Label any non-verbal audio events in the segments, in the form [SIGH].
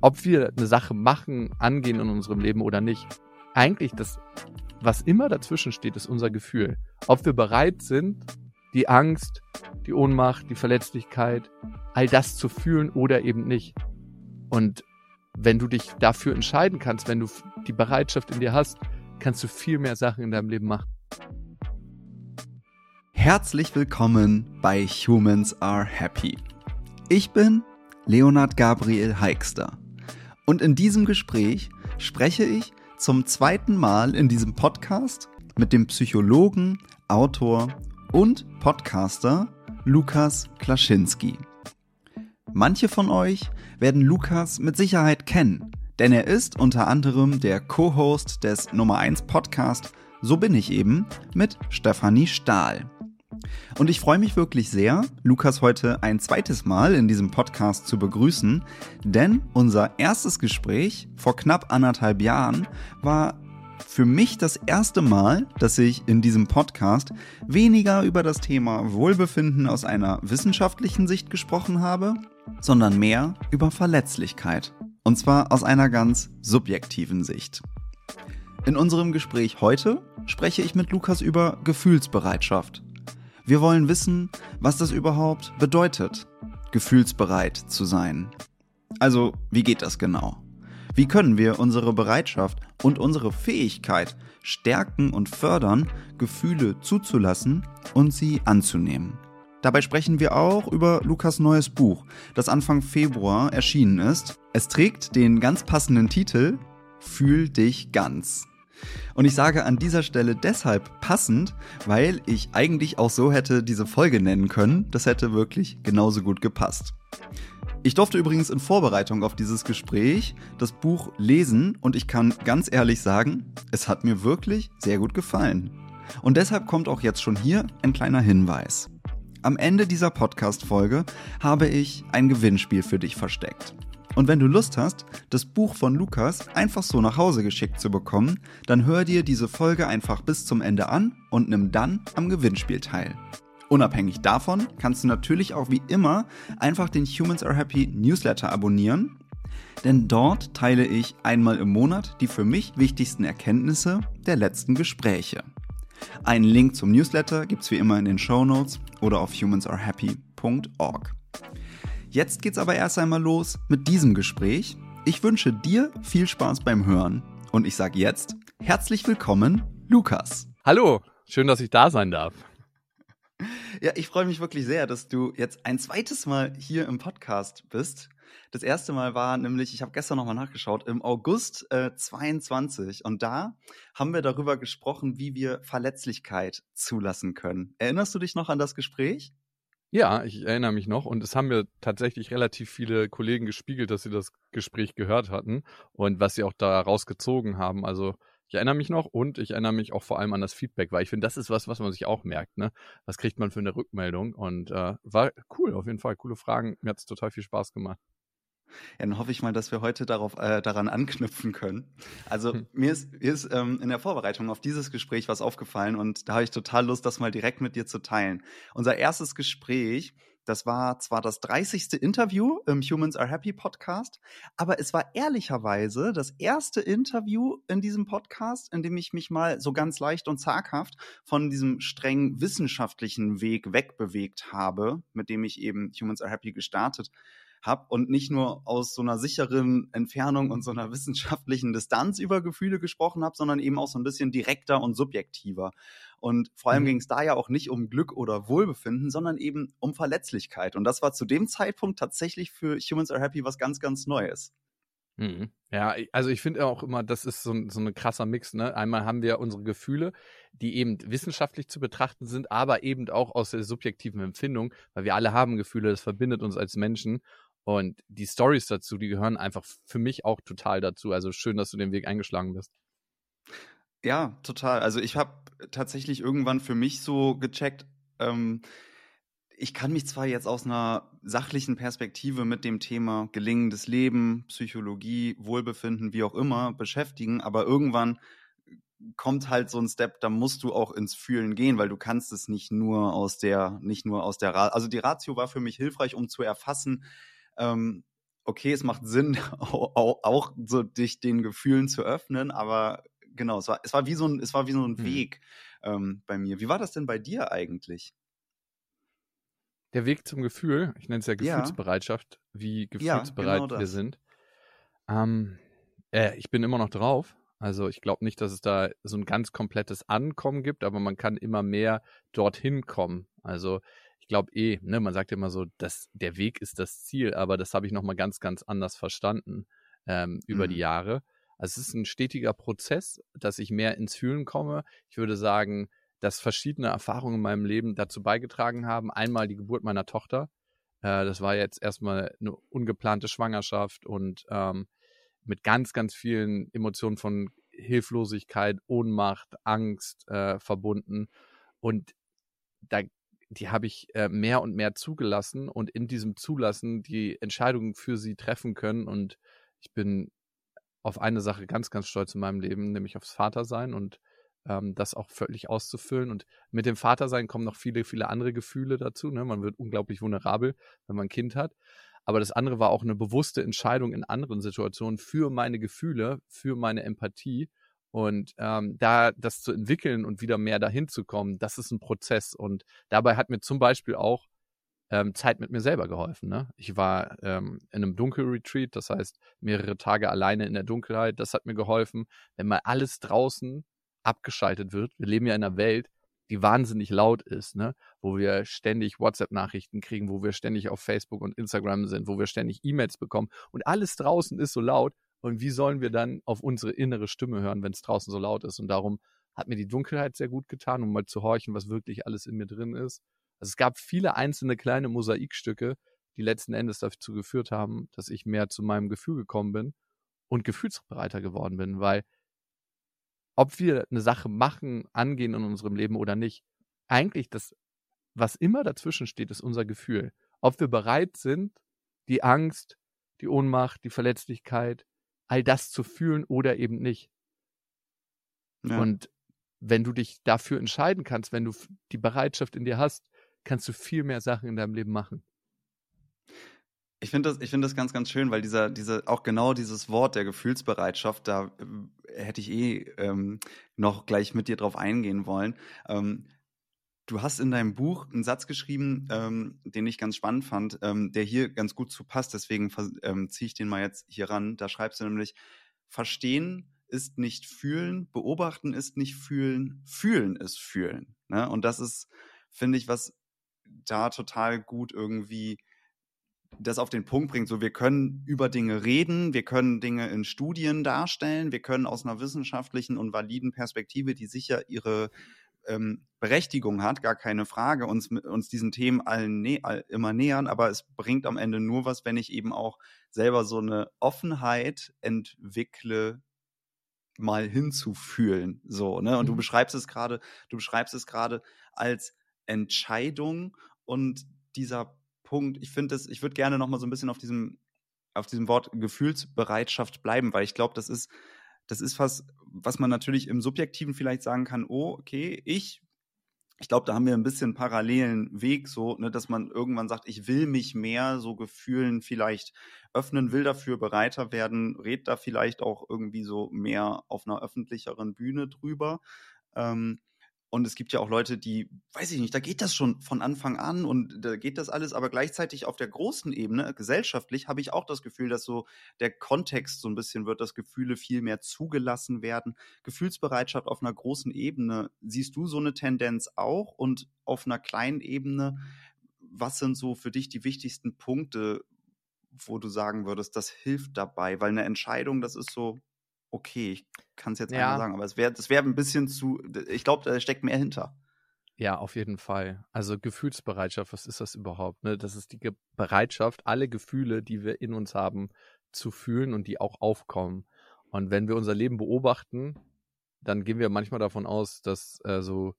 ob wir eine Sache machen, angehen in unserem Leben oder nicht, eigentlich das, was immer dazwischen steht, ist unser Gefühl. Ob wir bereit sind, die Angst, die Ohnmacht, die Verletzlichkeit, all das zu fühlen oder eben nicht. Und wenn du dich dafür entscheiden kannst, wenn du die Bereitschaft in dir hast, kannst du viel mehr Sachen in deinem Leben machen. Herzlich willkommen bei Humans Are Happy. Ich bin Leonard Gabriel Heikster. Und in diesem Gespräch spreche ich zum zweiten Mal in diesem Podcast mit dem Psychologen, Autor und Podcaster Lukas Klaschinski. Manche von euch werden Lukas mit Sicherheit kennen, denn er ist unter anderem der Co-Host des Nummer 1 Podcast So bin ich eben mit Stefanie Stahl. Und ich freue mich wirklich sehr, Lukas heute ein zweites Mal in diesem Podcast zu begrüßen, denn unser erstes Gespräch vor knapp anderthalb Jahren war für mich das erste Mal, dass ich in diesem Podcast weniger über das Thema Wohlbefinden aus einer wissenschaftlichen Sicht gesprochen habe, sondern mehr über Verletzlichkeit. Und zwar aus einer ganz subjektiven Sicht. In unserem Gespräch heute spreche ich mit Lukas über Gefühlsbereitschaft. Wir wollen wissen, was das überhaupt bedeutet, gefühlsbereit zu sein. Also, wie geht das genau? Wie können wir unsere Bereitschaft und unsere Fähigkeit stärken und fördern, Gefühle zuzulassen und sie anzunehmen? Dabei sprechen wir auch über Lukas neues Buch, das Anfang Februar erschienen ist. Es trägt den ganz passenden Titel Fühl dich ganz. Und ich sage an dieser Stelle deshalb passend, weil ich eigentlich auch so hätte diese Folge nennen können. Das hätte wirklich genauso gut gepasst. Ich durfte übrigens in Vorbereitung auf dieses Gespräch das Buch lesen und ich kann ganz ehrlich sagen, es hat mir wirklich sehr gut gefallen. Und deshalb kommt auch jetzt schon hier ein kleiner Hinweis. Am Ende dieser Podcast-Folge habe ich ein Gewinnspiel für dich versteckt. Und wenn du Lust hast, das Buch von Lukas einfach so nach Hause geschickt zu bekommen, dann hör dir diese Folge einfach bis zum Ende an und nimm dann am Gewinnspiel teil. Unabhängig davon kannst du natürlich auch wie immer einfach den Humans Are Happy Newsletter abonnieren, denn dort teile ich einmal im Monat die für mich wichtigsten Erkenntnisse der letzten Gespräche. Einen Link zum Newsletter gibt's wie immer in den Show Notes oder auf humansarehappy.org. Jetzt geht's aber erst einmal los mit diesem Gespräch. Ich wünsche dir viel Spaß beim Hören und ich sage jetzt herzlich willkommen, Lukas. Hallo, schön, dass ich da sein darf. Ja, ich freue mich wirklich sehr, dass du jetzt ein zweites Mal hier im Podcast bist. Das erste Mal war nämlich, ich habe gestern nochmal nachgeschaut, im August äh, 22 und da haben wir darüber gesprochen, wie wir Verletzlichkeit zulassen können. Erinnerst du dich noch an das Gespräch? Ja, ich erinnere mich noch und es haben mir tatsächlich relativ viele Kollegen gespiegelt, dass sie das Gespräch gehört hatten und was sie auch daraus gezogen haben. Also ich erinnere mich noch und ich erinnere mich auch vor allem an das Feedback, weil ich finde, das ist was, was man sich auch merkt. Ne? Was kriegt man für eine Rückmeldung? Und äh, war cool, auf jeden Fall. Coole Fragen. Mir hat es total viel Spaß gemacht. Ja, dann hoffe ich mal, dass wir heute darauf, äh, daran anknüpfen können. Also hm. mir ist, mir ist ähm, in der Vorbereitung auf dieses Gespräch was aufgefallen und da habe ich total Lust, das mal direkt mit dir zu teilen. Unser erstes Gespräch, das war zwar das 30. Interview im Humans Are Happy Podcast, aber es war ehrlicherweise das erste Interview in diesem Podcast, in dem ich mich mal so ganz leicht und zaghaft von diesem streng wissenschaftlichen Weg wegbewegt habe, mit dem ich eben Humans Are Happy gestartet habe und nicht nur aus so einer sicheren Entfernung und so einer [LAUGHS] wissenschaftlichen Distanz über Gefühle gesprochen habe, sondern eben auch so ein bisschen direkter und subjektiver. Und vor allem mhm. ging es da ja auch nicht um Glück oder Wohlbefinden, sondern eben um Verletzlichkeit. Und das war zu dem Zeitpunkt tatsächlich für Humans Are Happy was ganz, ganz Neues. Mhm. Ja, also ich finde auch immer, das ist so ein, so ein krasser Mix. Ne? Einmal haben wir unsere Gefühle, die eben wissenschaftlich zu betrachten sind, aber eben auch aus der subjektiven Empfindung, weil wir alle haben Gefühle, das verbindet uns als Menschen. Und die Stories dazu, die gehören einfach für mich auch total dazu. Also schön, dass du den Weg eingeschlagen bist. Ja, total. Also ich habe tatsächlich irgendwann für mich so gecheckt, ähm, ich kann mich zwar jetzt aus einer sachlichen Perspektive mit dem Thema gelingendes Leben, Psychologie, Wohlbefinden, wie auch immer beschäftigen, aber irgendwann kommt halt so ein Step, da musst du auch ins Fühlen gehen, weil du kannst es nicht nur aus der, nicht nur aus der, also die Ratio war für mich hilfreich, um zu erfassen, ähm, okay, es macht Sinn, [LAUGHS] auch, auch, so dich den Gefühlen zu öffnen, aber genau, es war, es war wie so ein, es war wie so ein hm. Weg ähm, bei mir. Wie war das denn bei dir eigentlich? Der Weg zum Gefühl, ich nenne es ja Gefühlsbereitschaft, ja. wie gefühlsbereit ja, genau wir sind. Ähm, äh, ich bin immer noch drauf. Also ich glaube nicht, dass es da so ein ganz komplettes Ankommen gibt, aber man kann immer mehr dorthin kommen. Also ich glaube eh, ne, man sagt immer so, dass der Weg ist das Ziel, aber das habe ich nochmal ganz, ganz anders verstanden ähm, über mhm. die Jahre. Also es ist ein stetiger Prozess, dass ich mehr ins Fühlen komme. Ich würde sagen, dass verschiedene Erfahrungen in meinem Leben dazu beigetragen haben. Einmal die Geburt meiner Tochter. Äh, das war jetzt erstmal eine ungeplante Schwangerschaft und ähm, mit ganz, ganz vielen Emotionen von Hilflosigkeit, Ohnmacht, Angst äh, verbunden. Und da, die habe ich äh, mehr und mehr zugelassen und in diesem Zulassen die Entscheidungen für sie treffen können. Und ich bin auf eine Sache ganz, ganz stolz in meinem Leben, nämlich aufs Vatersein und ähm, das auch völlig auszufüllen. Und mit dem Vatersein kommen noch viele, viele andere Gefühle dazu. Ne? Man wird unglaublich vulnerabel, wenn man ein Kind hat. Aber das andere war auch eine bewusste Entscheidung in anderen Situationen für meine Gefühle, für meine Empathie. Und ähm, da das zu entwickeln und wieder mehr dahin zu kommen, das ist ein Prozess. Und dabei hat mir zum Beispiel auch ähm, Zeit mit mir selber geholfen. Ne? Ich war ähm, in einem Dunkelretreat, das heißt mehrere Tage alleine in der Dunkelheit. Das hat mir geholfen, wenn mal alles draußen abgeschaltet wird. Wir leben ja in einer Welt, die wahnsinnig laut ist, ne? wo wir ständig WhatsApp-Nachrichten kriegen, wo wir ständig auf Facebook und Instagram sind, wo wir ständig E-Mails bekommen und alles draußen ist so laut. Und wie sollen wir dann auf unsere innere Stimme hören, wenn es draußen so laut ist? Und darum hat mir die Dunkelheit sehr gut getan, um mal zu horchen, was wirklich alles in mir drin ist. Also es gab viele einzelne kleine Mosaikstücke, die letzten Endes dazu geführt haben, dass ich mehr zu meinem Gefühl gekommen bin und gefühlsbereiter geworden bin, weil ob wir eine Sache machen, angehen in unserem Leben oder nicht, eigentlich das, was immer dazwischen steht, ist unser Gefühl. Ob wir bereit sind, die Angst, die Ohnmacht, die Verletzlichkeit, all das zu fühlen oder eben nicht. Ja. Und wenn du dich dafür entscheiden kannst, wenn du die Bereitschaft in dir hast, kannst du viel mehr Sachen in deinem Leben machen. Ich finde das, ich finde das ganz, ganz schön, weil dieser, diese, auch genau dieses Wort der Gefühlsbereitschaft, da äh, hätte ich eh ähm, noch gleich mit dir drauf eingehen wollen. Ähm, du hast in deinem Buch einen Satz geschrieben, ähm, den ich ganz spannend fand, ähm, der hier ganz gut zu passt, deswegen ähm, ziehe ich den mal jetzt hier ran. Da schreibst du nämlich, verstehen ist nicht fühlen, beobachten ist nicht fühlen, fühlen ist fühlen. Ne? Und das ist, finde ich, was da total gut irgendwie das auf den Punkt bringt. So, wir können über Dinge reden, wir können Dinge in Studien darstellen, wir können aus einer wissenschaftlichen und validen Perspektive, die sicher ihre ähm, Berechtigung hat, gar keine Frage, uns, uns diesen Themen allen nä immer nähern, aber es bringt am Ende nur was, wenn ich eben auch selber so eine Offenheit entwickle, mal hinzufühlen. So, ne? Und mhm. du beschreibst es gerade, du beschreibst es gerade als Entscheidung und dieser Punkt, ich finde das, ich würde gerne noch mal so ein bisschen auf diesem, auf diesem Wort Gefühlsbereitschaft bleiben, weil ich glaube, das ist, das ist was, was man natürlich im Subjektiven vielleicht sagen kann, oh, okay, ich, ich glaube, da haben wir ein bisschen parallelen Weg, so, ne, dass man irgendwann sagt, ich will mich mehr so Gefühlen vielleicht öffnen, will dafür bereiter werden, red da vielleicht auch irgendwie so mehr auf einer öffentlicheren Bühne drüber. Ähm, und es gibt ja auch Leute, die, weiß ich nicht, da geht das schon von Anfang an und da geht das alles, aber gleichzeitig auf der großen Ebene, gesellschaftlich, habe ich auch das Gefühl, dass so der Kontext so ein bisschen wird, dass Gefühle viel mehr zugelassen werden. Gefühlsbereitschaft auf einer großen Ebene, siehst du so eine Tendenz auch? Und auf einer kleinen Ebene, was sind so für dich die wichtigsten Punkte, wo du sagen würdest, das hilft dabei? Weil eine Entscheidung, das ist so, okay, ich kann es jetzt ja. sagen, aber es wäre das wäre ein bisschen zu, ich glaube, da steckt mehr hinter. Ja, auf jeden Fall. Also Gefühlsbereitschaft, was ist das überhaupt? Ne? Das ist die Ge Bereitschaft, alle Gefühle, die wir in uns haben, zu fühlen und die auch aufkommen. Und wenn wir unser Leben beobachten, dann gehen wir manchmal davon aus, dass äh, so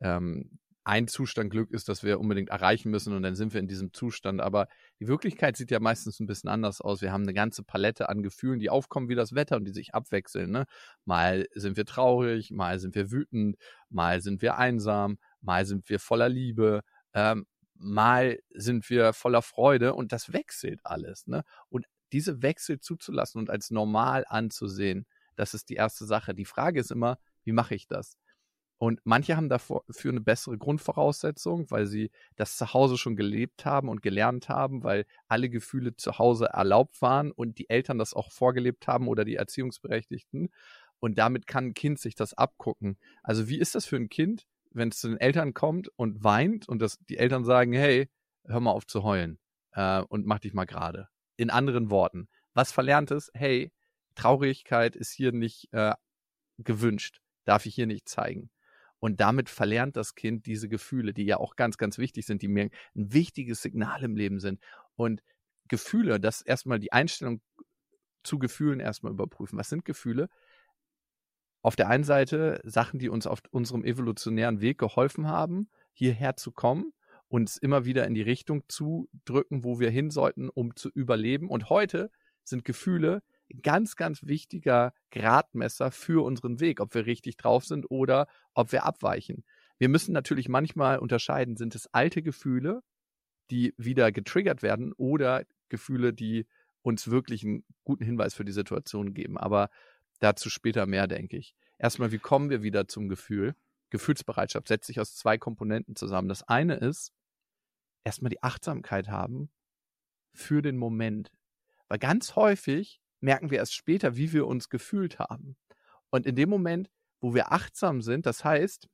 ähm, ein Zustand Glück ist, das wir unbedingt erreichen müssen und dann sind wir in diesem Zustand. Aber die Wirklichkeit sieht ja meistens ein bisschen anders aus. Wir haben eine ganze Palette an Gefühlen, die aufkommen wie das Wetter und die sich abwechseln. Ne? Mal sind wir traurig, mal sind wir wütend, mal sind wir einsam, mal sind wir voller Liebe, ähm, mal sind wir voller Freude und das wechselt alles. Ne? Und diese Wechsel zuzulassen und als normal anzusehen, das ist die erste Sache. Die Frage ist immer, wie mache ich das? Und manche haben dafür eine bessere Grundvoraussetzung, weil sie das zu Hause schon gelebt haben und gelernt haben, weil alle Gefühle zu Hause erlaubt waren und die Eltern das auch vorgelebt haben oder die Erziehungsberechtigten. Und damit kann ein Kind sich das abgucken. Also wie ist das für ein Kind, wenn es zu den Eltern kommt und weint und das, die Eltern sagen, hey, hör mal auf zu heulen äh, und mach dich mal gerade. In anderen Worten, was verlernt ist, hey, Traurigkeit ist hier nicht äh, gewünscht, darf ich hier nicht zeigen. Und damit verlernt das Kind diese Gefühle, die ja auch ganz, ganz wichtig sind, die mir ein wichtiges Signal im Leben sind. Und Gefühle, das erstmal die Einstellung zu Gefühlen erstmal überprüfen. Was sind Gefühle? Auf der einen Seite Sachen, die uns auf unserem evolutionären Weg geholfen haben, hierher zu kommen, uns immer wieder in die Richtung zu drücken, wo wir hin sollten, um zu überleben. Und heute sind Gefühle ganz, ganz wichtiger Gradmesser für unseren Weg, ob wir richtig drauf sind oder ob wir abweichen. Wir müssen natürlich manchmal unterscheiden, sind es alte Gefühle, die wieder getriggert werden oder Gefühle, die uns wirklich einen guten Hinweis für die Situation geben. Aber dazu später mehr, denke ich. Erstmal, wie kommen wir wieder zum Gefühl? Gefühlsbereitschaft setzt sich aus zwei Komponenten zusammen. Das eine ist, erstmal die Achtsamkeit haben für den Moment. Weil ganz häufig merken wir erst später, wie wir uns gefühlt haben. Und in dem Moment, wo wir achtsam sind, das heißt,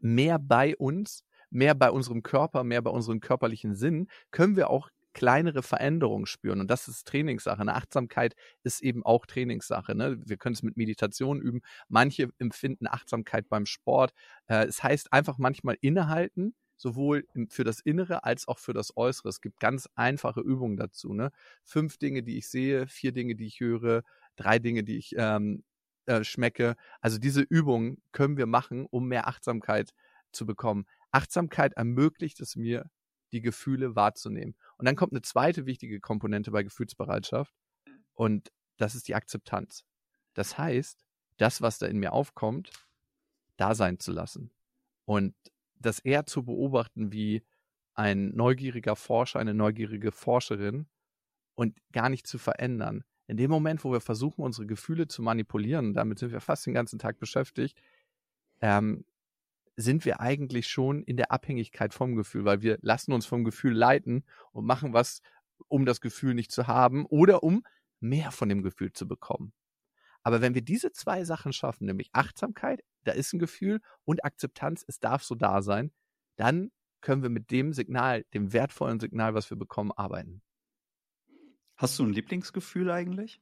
mehr bei uns, mehr bei unserem Körper, mehr bei unseren körperlichen Sinnen, können wir auch kleinere Veränderungen spüren. Und das ist Trainingssache. Eine Achtsamkeit ist eben auch Trainingssache. Ne? Wir können es mit Meditation üben. Manche empfinden Achtsamkeit beim Sport. Äh, es heißt einfach manchmal innehalten, sowohl für das Innere als auch für das Äußere. Es gibt ganz einfache Übungen dazu. Ne? Fünf Dinge, die ich sehe, vier Dinge, die ich höre, drei Dinge, die ich ähm, äh, schmecke. Also diese Übungen können wir machen, um mehr Achtsamkeit zu bekommen. Achtsamkeit ermöglicht es mir, die Gefühle wahrzunehmen. Und dann kommt eine zweite wichtige Komponente bei Gefühlsbereitschaft und das ist die Akzeptanz. Das heißt, das, was da in mir aufkommt, da sein zu lassen. Und das eher zu beobachten wie ein neugieriger Forscher, eine neugierige Forscherin und gar nicht zu verändern. In dem Moment, wo wir versuchen, unsere Gefühle zu manipulieren, damit sind wir fast den ganzen Tag beschäftigt, ähm, sind wir eigentlich schon in der Abhängigkeit vom Gefühl, weil wir lassen uns vom Gefühl leiten und machen was, um das Gefühl nicht zu haben oder um mehr von dem Gefühl zu bekommen. Aber wenn wir diese zwei Sachen schaffen, nämlich Achtsamkeit, da ist ein Gefühl und Akzeptanz, es darf so da sein, dann können wir mit dem Signal, dem wertvollen Signal, was wir bekommen, arbeiten. Hast du ein Lieblingsgefühl eigentlich?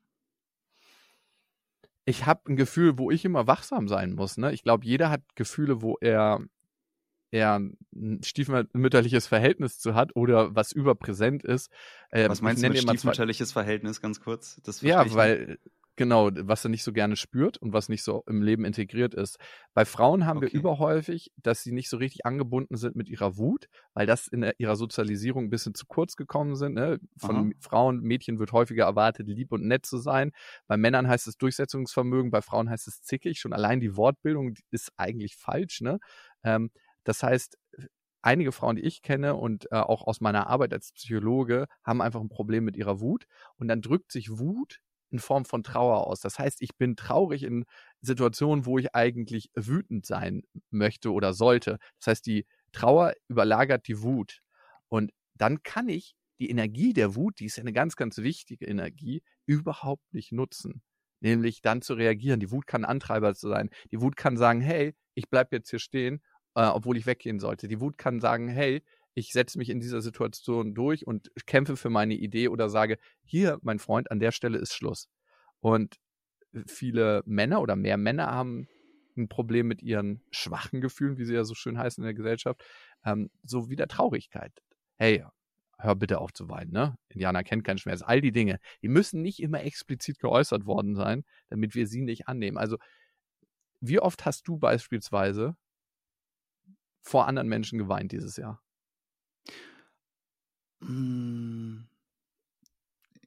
Ich habe ein Gefühl, wo ich immer wachsam sein muss. Ne? Ich glaube, jeder hat Gefühle, wo er er ein stiefmütterliches Verhältnis zu hat oder was überpräsent ist. Ähm, was meinst du mit stiefmütterliches Verhältnis, ganz kurz? ja, weil Genau, was er nicht so gerne spürt und was nicht so im Leben integriert ist. Bei Frauen haben okay. wir überhäufig, dass sie nicht so richtig angebunden sind mit ihrer Wut, weil das in ihrer Sozialisierung ein bisschen zu kurz gekommen sind. Ne? Von Aha. Frauen, Mädchen wird häufiger erwartet, lieb und nett zu sein. Bei Männern heißt es Durchsetzungsvermögen, bei Frauen heißt es zickig. Schon allein die Wortbildung ist eigentlich falsch. Ne? Ähm, das heißt, einige Frauen, die ich kenne und äh, auch aus meiner Arbeit als Psychologe, haben einfach ein Problem mit ihrer Wut. Und dann drückt sich Wut in Form von Trauer aus. Das heißt, ich bin traurig in Situationen, wo ich eigentlich wütend sein möchte oder sollte. Das heißt, die Trauer überlagert die Wut. Und dann kann ich die Energie der Wut, die ist ja eine ganz, ganz wichtige Energie, überhaupt nicht nutzen. Nämlich dann zu reagieren. Die Wut kann Antreiber sein. Die Wut kann sagen, hey, ich bleibe jetzt hier stehen, äh, obwohl ich weggehen sollte. Die Wut kann sagen, hey, ich setze mich in dieser Situation durch und kämpfe für meine Idee oder sage, hier, mein Freund, an der Stelle ist Schluss. Und viele Männer oder mehr Männer haben ein Problem mit ihren schwachen Gefühlen, wie sie ja so schön heißen in der Gesellschaft, ähm, so wie der Traurigkeit. Hey, hör bitte auf zu weinen, ne? Indianer kennt keinen Schmerz. All die Dinge, die müssen nicht immer explizit geäußert worden sein, damit wir sie nicht annehmen. Also, wie oft hast du beispielsweise vor anderen Menschen geweint dieses Jahr? Hm,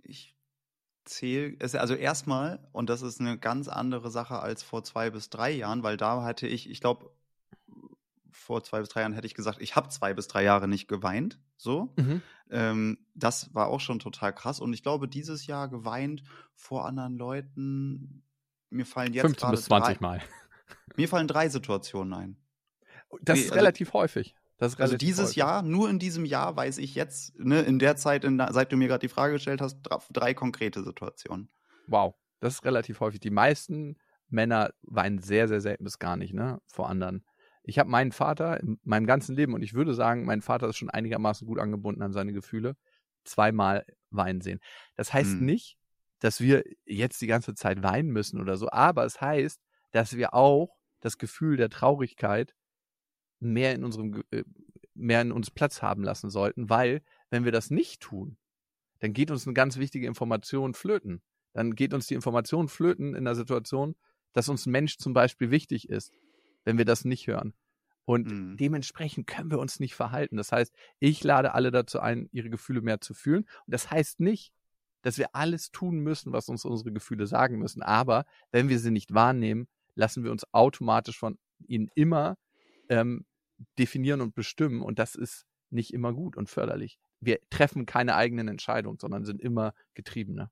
ich zähle, also erstmal, und das ist eine ganz andere Sache als vor zwei bis drei Jahren, weil da hatte ich, ich glaube, vor zwei bis drei Jahren hätte ich gesagt, ich habe zwei bis drei Jahre nicht geweint. So. Mhm. ähm, das war auch schon total krass. Und ich glaube, dieses Jahr geweint vor anderen Leuten. Mir fallen jetzt 15 bis 20 drei, Mal. Mir fallen drei Situationen ein. Das ist also, relativ häufig. Also dieses häufig. Jahr, nur in diesem Jahr weiß ich jetzt, ne, in der Zeit, in, seit du mir gerade die Frage gestellt hast, drei konkrete Situationen. Wow, das ist relativ häufig. Die meisten Männer weinen sehr, sehr selten bis gar nicht, ne, vor anderen. Ich habe meinen Vater in meinem ganzen Leben, und ich würde sagen, mein Vater ist schon einigermaßen gut angebunden an seine Gefühle, zweimal weinen sehen. Das heißt hm. nicht, dass wir jetzt die ganze Zeit weinen müssen oder so, aber es heißt, dass wir auch das Gefühl der Traurigkeit mehr in unserem äh, mehr in uns Platz haben lassen sollten, weil wenn wir das nicht tun, dann geht uns eine ganz wichtige Information flöten. Dann geht uns die Information flöten in der Situation, dass uns ein Mensch zum Beispiel wichtig ist wenn wir das nicht hören. Und mhm. dementsprechend können wir uns nicht verhalten. Das heißt, ich lade alle dazu ein, ihre Gefühle mehr zu fühlen. Und das heißt nicht, dass wir alles tun müssen, was uns unsere Gefühle sagen müssen. Aber wenn wir sie nicht wahrnehmen, lassen wir uns automatisch von ihnen immer ähm, definieren und bestimmen. Und das ist nicht immer gut und förderlich. Wir treffen keine eigenen Entscheidungen, sondern sind immer Getriebene.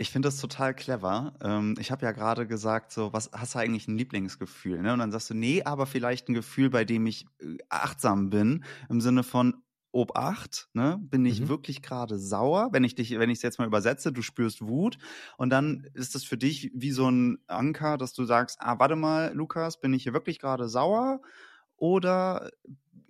Ich finde das total clever. Ähm, ich habe ja gerade gesagt, so, was hast du eigentlich ein Lieblingsgefühl? Ne? Und dann sagst du, nee, aber vielleicht ein Gefühl, bei dem ich äh, achtsam bin, im Sinne von Obacht, ne? Bin ich mhm. wirklich gerade sauer? Wenn ich dich, wenn ich es jetzt mal übersetze, du spürst Wut und dann ist es für dich wie so ein Anker, dass du sagst, ah, warte mal, Lukas, bin ich hier wirklich gerade sauer? Oder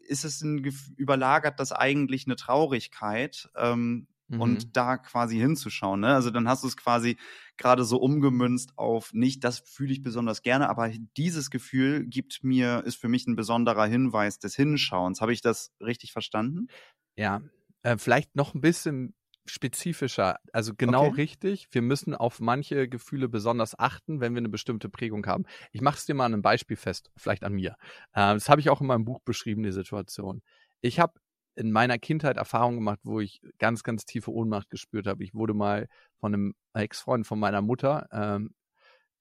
ist es ein überlagert das eigentlich eine Traurigkeit? Ähm, mhm. und da quasi hinzuschauen. Ne? Also dann hast du es quasi gerade so umgemünzt auf nicht, das fühle ich besonders gerne, aber dieses Gefühl gibt mir, ist für mich ein besonderer Hinweis des Hinschauens. Habe ich das richtig verstanden? Ja, äh, vielleicht noch ein bisschen spezifischer, also genau okay. richtig. Wir müssen auf manche Gefühle besonders achten, wenn wir eine bestimmte Prägung haben. Ich mache es dir mal an einem Beispiel fest, vielleicht an mir. Äh, das habe ich auch in meinem Buch beschrieben, die Situation. Ich habe in meiner Kindheit Erfahrungen gemacht, wo ich ganz, ganz tiefe Ohnmacht gespürt habe. Ich wurde mal von einem Ex-Freund von meiner Mutter ähm,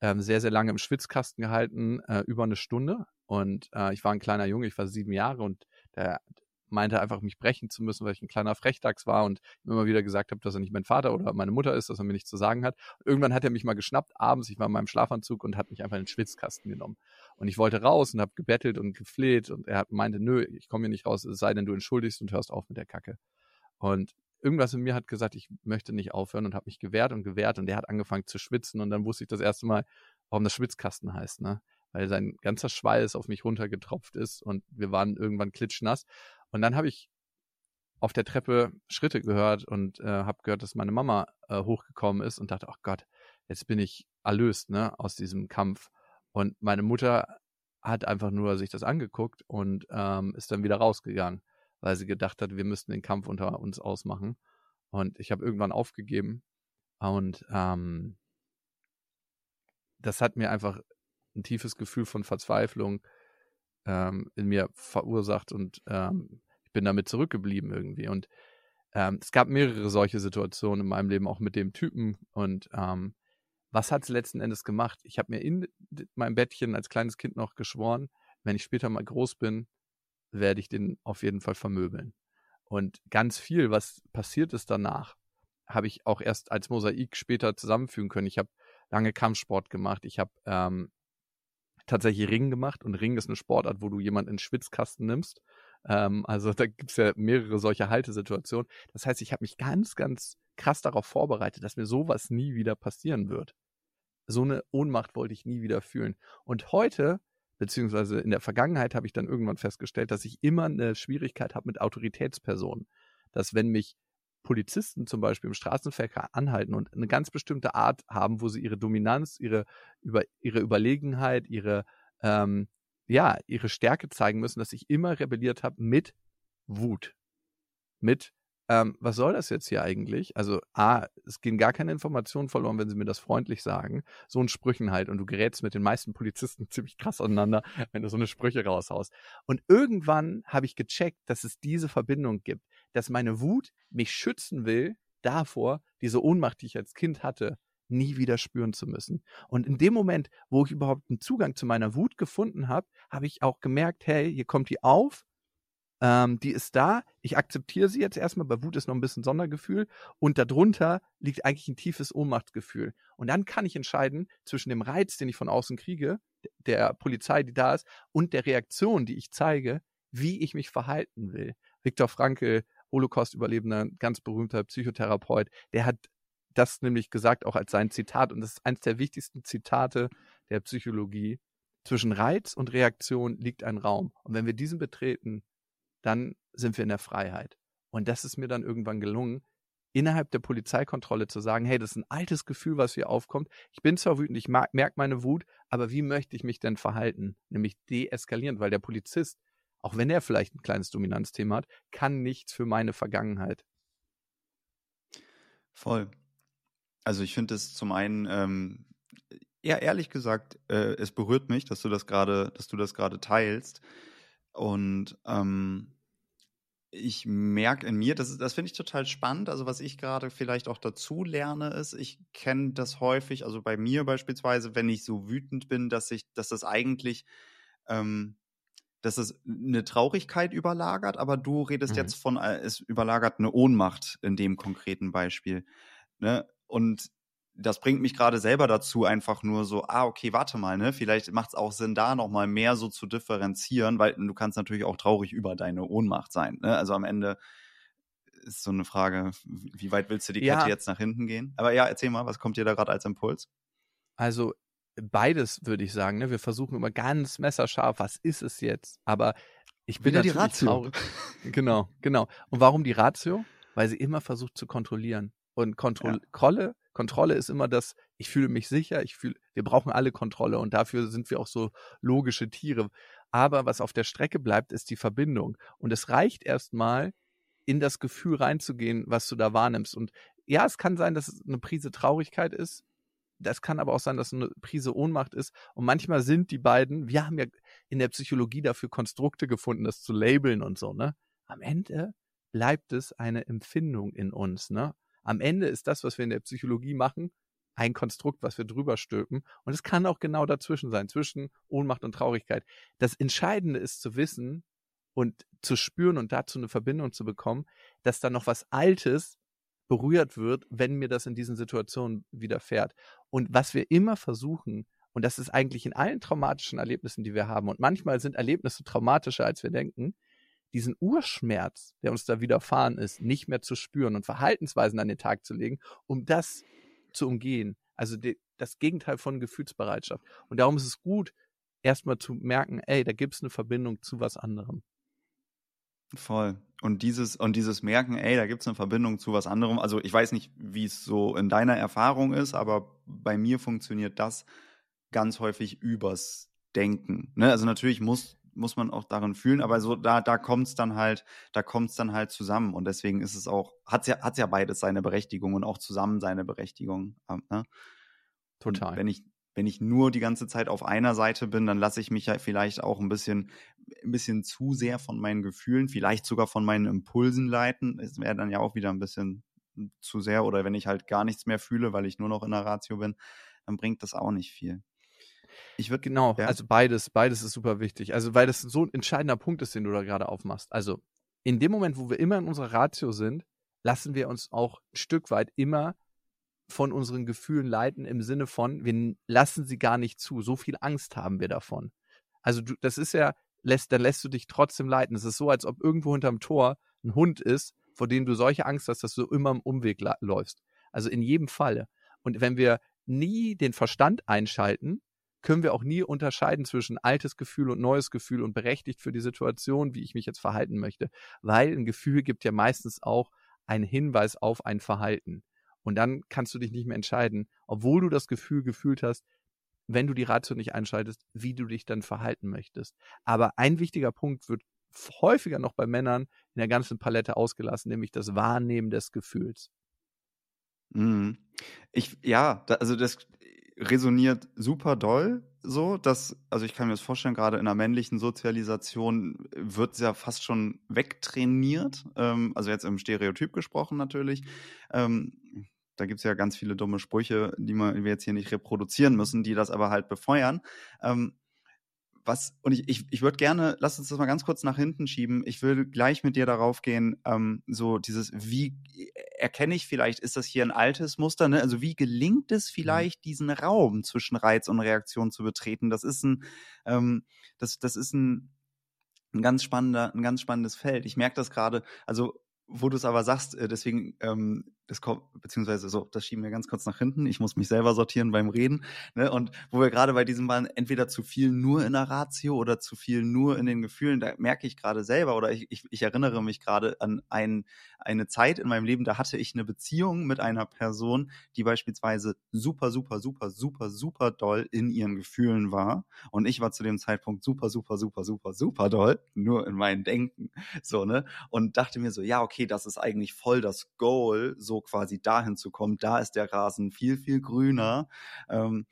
ähm, sehr, sehr lange im Schwitzkasten gehalten, äh, über eine Stunde. Und äh, ich war ein kleiner Junge, ich war sieben Jahre und der, meinte einfach, mich brechen zu müssen, weil ich ein kleiner Frechdachs war und immer wieder gesagt habe, dass er nicht mein Vater oder meine Mutter ist, dass er mir nichts zu sagen hat. Irgendwann hat er mich mal geschnappt abends, ich war in meinem Schlafanzug und hat mich einfach in den Schwitzkasten genommen. Und ich wollte raus und habe gebettelt und gefleht und er meinte, nö, ich komme hier nicht raus, es sei denn, du entschuldigst und hörst auf mit der Kacke. Und irgendwas in mir hat gesagt, ich möchte nicht aufhören und habe mich gewehrt und gewehrt und er hat angefangen zu schwitzen und dann wusste ich das erste Mal, warum das Schwitzkasten heißt, ne? Weil sein ganzer Schweiß auf mich runtergetropft ist und wir waren irgendwann klitschnass und dann habe ich auf der Treppe Schritte gehört und äh, habe gehört, dass meine Mama äh, hochgekommen ist und dachte, ach Gott, jetzt bin ich erlöst, ne, aus diesem Kampf. Und meine Mutter hat einfach nur sich das angeguckt und ähm, ist dann wieder rausgegangen, weil sie gedacht hat, wir müssten den Kampf unter uns ausmachen. Und ich habe irgendwann aufgegeben und ähm, das hat mir einfach ein tiefes Gefühl von Verzweiflung ähm, in mir verursacht und ähm, ich bin damit zurückgeblieben irgendwie. Und ähm, es gab mehrere solche Situationen in meinem Leben, auch mit dem Typen. Und ähm, was hat es letzten Endes gemacht? Ich habe mir in meinem Bettchen als kleines Kind noch geschworen, wenn ich später mal groß bin, werde ich den auf jeden Fall vermöbeln. Und ganz viel, was passiert ist danach, habe ich auch erst als Mosaik später zusammenfügen können. Ich habe lange Kampfsport gemacht. Ich habe ähm, tatsächlich Ring gemacht und Ring ist eine Sportart, wo du jemanden in den Schwitzkasten nimmst. Ähm, also da gibt es ja mehrere solche Haltesituationen. Das heißt, ich habe mich ganz, ganz krass darauf vorbereitet, dass mir sowas nie wieder passieren wird. So eine Ohnmacht wollte ich nie wieder fühlen. Und heute, beziehungsweise in der Vergangenheit, habe ich dann irgendwann festgestellt, dass ich immer eine Schwierigkeit habe mit Autoritätspersonen. Dass wenn mich Polizisten zum Beispiel im Straßenverkehr anhalten und eine ganz bestimmte Art haben, wo sie ihre Dominanz, ihre, über, ihre Überlegenheit, ihre, ähm, ja, ihre Stärke zeigen müssen, dass ich immer rebelliert habe mit Wut. Mit, ähm, was soll das jetzt hier eigentlich? Also, A, es gehen gar keine Informationen verloren, wenn sie mir das freundlich sagen. So ein Sprüchen halt. Und du gerätst mit den meisten Polizisten [LAUGHS] ziemlich krass auseinander, wenn du so eine Sprüche raushaust. Und irgendwann habe ich gecheckt, dass es diese Verbindung gibt dass meine Wut mich schützen will davor, diese Ohnmacht, die ich als Kind hatte, nie wieder spüren zu müssen. Und in dem Moment, wo ich überhaupt einen Zugang zu meiner Wut gefunden habe, habe ich auch gemerkt, hey, hier kommt die auf Ähm, die ist da. Ich akzeptiere sie jetzt erstmal. Bei Wut ist noch ein bisschen Sondergefühl. Und darunter liegt eigentlich ein tiefes Ohnmachtsgefühl. Und dann kann ich entscheiden zwischen dem Reiz, den ich von außen kriege, der Polizei, die da ist, und der Reaktion, die ich zeige, wie ich mich verhalten will. Viktor Frankl, Holocaust-Überlebender, ganz berühmter Psychotherapeut, der hat das nämlich gesagt, auch als sein Zitat. Und das ist eines der wichtigsten Zitate der Psychologie. Zwischen Reiz und Reaktion liegt ein Raum. Und wenn wir diesen betreten, dann sind wir in der Freiheit. Und das ist mir dann irgendwann gelungen, innerhalb der Polizeikontrolle zu sagen, hey, das ist ein altes Gefühl, was hier aufkommt. Ich bin zwar wütend, ich merke meine Wut, aber wie möchte ich mich denn verhalten? Nämlich deeskalierend, weil der Polizist, auch wenn er vielleicht ein kleines Dominanzthema hat, kann nichts für meine Vergangenheit. Voll. Also ich finde es zum einen, ähm, ja, ehrlich gesagt, äh, es berührt mich, dass du das gerade, dass du das gerade teilst. Und ähm, ich merke in mir, das, das finde ich total spannend. Also, was ich gerade vielleicht auch dazu lerne, ist, ich kenne das häufig, also bei mir beispielsweise, wenn ich so wütend bin, dass ich, dass das eigentlich, ähm, dass es eine Traurigkeit überlagert, aber du redest mhm. jetzt von, äh, es überlagert eine Ohnmacht in dem konkreten Beispiel. Ne? Und das bringt mich gerade selber dazu, einfach nur so, ah, okay, warte mal, ne? Vielleicht macht es auch Sinn, da nochmal mehr so zu differenzieren, weil du kannst natürlich auch traurig über deine Ohnmacht sein. Ne? Also am Ende ist so eine Frage, wie weit willst du die Kette ja. jetzt nach hinten gehen? Aber ja, erzähl mal, was kommt dir da gerade als Impuls? Also beides würde ich sagen. Ne? Wir versuchen immer ganz messerscharf, was ist es jetzt? Aber ich bin Wieder die Ratio. traurig. genau, genau. Und warum die Ratio? Weil sie immer versucht zu kontrollieren. Und Kontrolle, ja. Kontrolle ist immer das, ich fühle mich sicher, ich fühle, wir brauchen alle Kontrolle und dafür sind wir auch so logische Tiere. Aber was auf der Strecke bleibt, ist die Verbindung. Und es reicht erstmal, in das Gefühl reinzugehen, was du da wahrnimmst. Und ja, es kann sein, dass es eine Prise Traurigkeit ist. Das kann aber auch sein, dass eine Prise Ohnmacht ist. Und manchmal sind die beiden, wir haben ja in der Psychologie dafür Konstrukte gefunden, das zu labeln und so, ne? Am Ende bleibt es eine Empfindung in uns, ne? Am Ende ist das, was wir in der Psychologie machen, ein Konstrukt, was wir drüber stülpen. Und es kann auch genau dazwischen sein, zwischen Ohnmacht und Traurigkeit. Das Entscheidende ist zu wissen und zu spüren und dazu eine Verbindung zu bekommen, dass da noch was Altes berührt wird, wenn mir das in diesen Situationen widerfährt. Und was wir immer versuchen, und das ist eigentlich in allen traumatischen Erlebnissen, die wir haben, und manchmal sind Erlebnisse traumatischer, als wir denken, diesen Urschmerz, der uns da widerfahren ist, nicht mehr zu spüren und Verhaltensweisen an den Tag zu legen, um das zu umgehen. Also die, das Gegenteil von Gefühlsbereitschaft. Und darum ist es gut, erstmal zu merken, ey, da gibt es eine Verbindung zu was anderem. Voll. Und dieses, und dieses Merken, ey, da gibt es eine Verbindung zu was anderem. Also ich weiß nicht, wie es so in deiner Erfahrung ist, aber bei mir funktioniert das ganz häufig übers Denken. Ne? Also natürlich muss muss man auch darin fühlen, aber so da, da kommt es dann halt, da kommt es dann halt zusammen und deswegen ist es auch, hat ja, hat's ja beides seine Berechtigung und auch zusammen seine Berechtigung. Ähm, ne? Total. Und wenn ich, wenn ich nur die ganze Zeit auf einer Seite bin, dann lasse ich mich ja vielleicht auch ein bisschen, ein bisschen zu sehr von meinen Gefühlen, vielleicht sogar von meinen Impulsen leiten. Es wäre dann ja auch wieder ein bisschen zu sehr oder wenn ich halt gar nichts mehr fühle, weil ich nur noch in der Ratio bin, dann bringt das auch nicht viel. Ich würde genau, ja. also beides, beides ist super wichtig. Also weil das so ein entscheidender Punkt ist, den du da gerade aufmachst. Also in dem Moment, wo wir immer in unserer Ratio sind, lassen wir uns auch ein Stück weit immer von unseren Gefühlen leiten im Sinne von, wir lassen sie gar nicht zu. So viel Angst haben wir davon. Also du, das ist ja, lässt, dann lässt du dich trotzdem leiten. Es ist so, als ob irgendwo hinterm Tor ein Hund ist, vor dem du solche Angst hast, dass du immer im Umweg läufst. Also in jedem Falle. Und wenn wir nie den Verstand einschalten, können wir auch nie unterscheiden zwischen altes Gefühl und neues Gefühl und berechtigt für die Situation, wie ich mich jetzt verhalten möchte. Weil ein Gefühl gibt ja meistens auch einen Hinweis auf ein Verhalten. Und dann kannst du dich nicht mehr entscheiden, obwohl du das Gefühl gefühlt hast, wenn du die Ratio nicht einschaltest, wie du dich dann verhalten möchtest. Aber ein wichtiger Punkt wird häufiger noch bei Männern in der ganzen Palette ausgelassen, nämlich das Wahrnehmen des Gefühls. Mhm. Ich, ja, da, also das, resoniert super doll so, dass, also ich kann mir das vorstellen, gerade in einer männlichen Sozialisation wird es ja fast schon wegtrainiert, ähm, also jetzt im Stereotyp gesprochen natürlich. Ähm, da gibt es ja ganz viele dumme Sprüche, die, man, wir jetzt hier nicht reproduzieren müssen, die das aber halt befeuern. Ähm, was, und ich, ich, ich würde gerne, lass uns das mal ganz kurz nach hinten schieben. Ich würde gleich mit dir darauf gehen, ähm, so dieses, wie erkenne ich vielleicht, ist das hier ein altes Muster, ne? Also wie gelingt es mhm. vielleicht, diesen Raum zwischen Reiz und Reaktion zu betreten? Das ist ein, ähm, das, das ist ein, ein ganz spannender, ein ganz spannendes Feld. Ich merke das gerade, also wo du es aber sagst, äh, deswegen ähm, das kommt, beziehungsweise so, das schieben wir ganz kurz nach hinten. Ich muss mich selber sortieren beim Reden. Ne? Und wo wir gerade bei diesem waren, entweder zu viel nur in der Ratio oder zu viel nur in den Gefühlen, da merke ich gerade selber oder ich, ich, ich erinnere mich gerade an ein, eine Zeit in meinem Leben, da hatte ich eine Beziehung mit einer Person, die beispielsweise super, super, super, super, super doll in ihren Gefühlen war. Und ich war zu dem Zeitpunkt super, super, super, super, super doll, nur in meinem Denken. So, ne? Und dachte mir so, ja, okay, das ist eigentlich voll das Goal, so quasi dahin zu kommen. Da ist der Rasen viel, viel grüner. Ähm,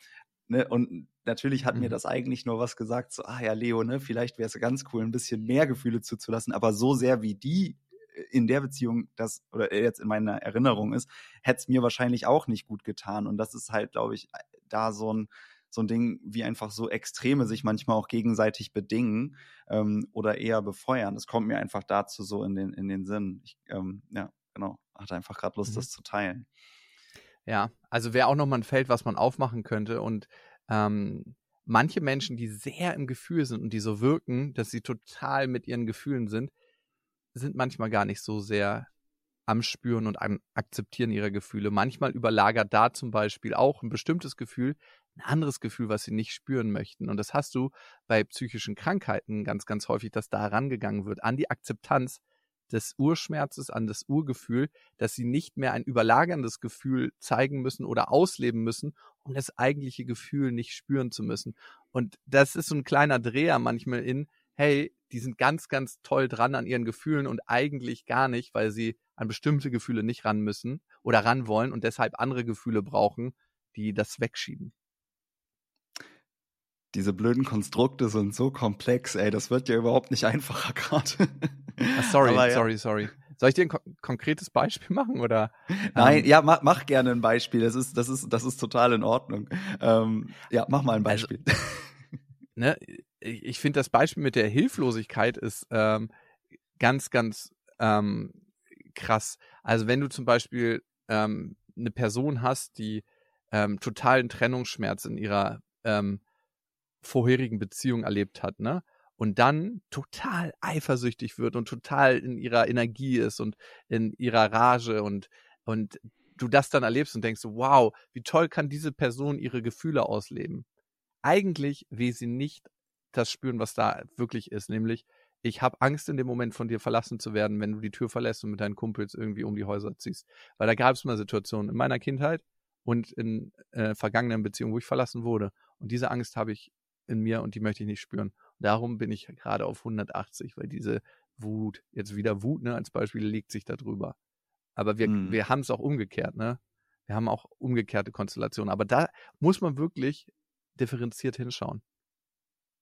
ne? Und natürlich hat mhm. mir das eigentlich nur was gesagt, so, ah ja, Leo, ne, vielleicht wäre es ganz cool, ein bisschen mehr Gefühle zuzulassen, aber so sehr wie die äh, in der Beziehung das oder jetzt in meiner Erinnerung ist, hätte es mir wahrscheinlich auch nicht gut getan. Und das ist halt, glaube ich, da so ein so ein Ding, wie einfach so Extreme sich manchmal auch gegenseitig bedingen ähm, oder eher befeuern. Das kommt mir einfach dazu so in den, in den Sinn. Ich, ähm, ja genau, hatte einfach gerade Lust, mhm. das zu teilen. Ja, also wäre auch nochmal ein Feld, was man aufmachen könnte. Und ähm, manche Menschen, die sehr im Gefühl sind und die so wirken, dass sie total mit ihren Gefühlen sind, sind manchmal gar nicht so sehr am Spüren und am Akzeptieren ihrer Gefühle. Manchmal überlagert da zum Beispiel auch ein bestimmtes Gefühl ein anderes Gefühl, was sie nicht spüren möchten. Und das hast du bei psychischen Krankheiten ganz, ganz häufig, dass da herangegangen wird, an die Akzeptanz, des Urschmerzes, an das Urgefühl, dass sie nicht mehr ein überlagerndes Gefühl zeigen müssen oder ausleben müssen, um das eigentliche Gefühl nicht spüren zu müssen. Und das ist so ein kleiner Dreher manchmal in, hey, die sind ganz, ganz toll dran an ihren Gefühlen und eigentlich gar nicht, weil sie an bestimmte Gefühle nicht ran müssen oder ran wollen und deshalb andere Gefühle brauchen, die das wegschieben diese blöden Konstrukte sind so komplex, ey, das wird ja überhaupt nicht einfacher gerade. Ah, sorry, ja. sorry, sorry. Soll ich dir ein ko konkretes Beispiel machen oder? Nein, ähm, ja, mach, mach, gerne ein Beispiel. Das ist, das ist, das ist total in Ordnung. Ähm, ja, mach mal ein also, Beispiel. Also, [LAUGHS] ne, ich, ich finde das Beispiel mit der Hilflosigkeit ist ähm, ganz, ganz ähm, krass. Also wenn du zum Beispiel ähm, eine Person hast, die ähm, totalen Trennungsschmerz in ihrer ähm, vorherigen Beziehung erlebt hat, ne? Und dann total eifersüchtig wird und total in ihrer Energie ist und in ihrer Rage und, und du das dann erlebst und denkst, wow, wie toll kann diese Person ihre Gefühle ausleben. Eigentlich will sie nicht das spüren, was da wirklich ist, nämlich ich habe Angst in dem Moment von dir verlassen zu werden, wenn du die Tür verlässt und mit deinen Kumpels irgendwie um die Häuser ziehst. Weil da gab es mal Situationen in meiner Kindheit und in äh, vergangenen Beziehungen, wo ich verlassen wurde. Und diese Angst habe ich in mir und die möchte ich nicht spüren. Darum bin ich gerade auf 180, weil diese Wut, jetzt wieder Wut, ne, als Beispiel liegt sich da drüber. Aber wir, mhm. wir haben es auch umgekehrt, ne? Wir haben auch umgekehrte Konstellationen. Aber da muss man wirklich differenziert hinschauen.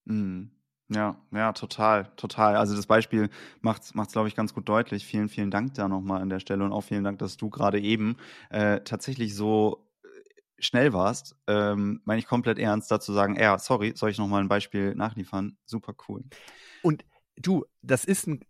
Mhm. Ja, ja, total, total. Also das Beispiel macht es, glaube ich, ganz gut deutlich. Vielen, vielen Dank da nochmal an der Stelle und auch vielen Dank, dass du gerade eben äh, tatsächlich so schnell warst, ähm, meine ich komplett ernst, dazu sagen, ja, sorry, soll ich nochmal ein Beispiel nachliefern? Super cool. Und du, das ist ein,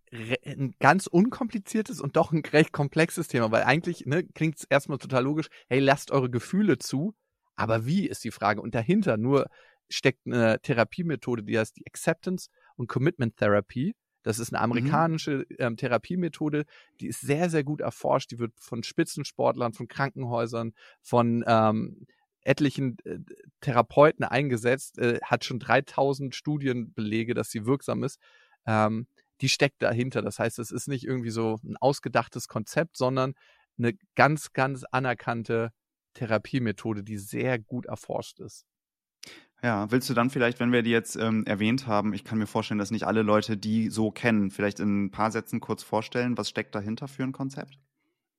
ein, ganz unkompliziertes und doch ein recht komplexes Thema, weil eigentlich ne, klingt es erstmal total logisch, hey, lasst eure Gefühle zu, aber wie ist die Frage? Und dahinter nur steckt eine Therapiemethode, die heißt die Acceptance und Commitment Therapy. Das ist eine mhm. amerikanische ähm, Therapiemethode, die ist sehr, sehr gut erforscht. Die wird von Spitzensportlern, von Krankenhäusern, von ähm, etlichen äh, Therapeuten eingesetzt, äh, hat schon 3000 Studienbelege, dass sie wirksam ist. Ähm, die steckt dahinter. Das heißt, es ist nicht irgendwie so ein ausgedachtes Konzept, sondern eine ganz, ganz anerkannte Therapiemethode, die sehr gut erforscht ist. Ja, willst du dann vielleicht, wenn wir die jetzt ähm, erwähnt haben, ich kann mir vorstellen, dass nicht alle Leute die so kennen, vielleicht in ein paar Sätzen kurz vorstellen, was steckt dahinter für ein Konzept?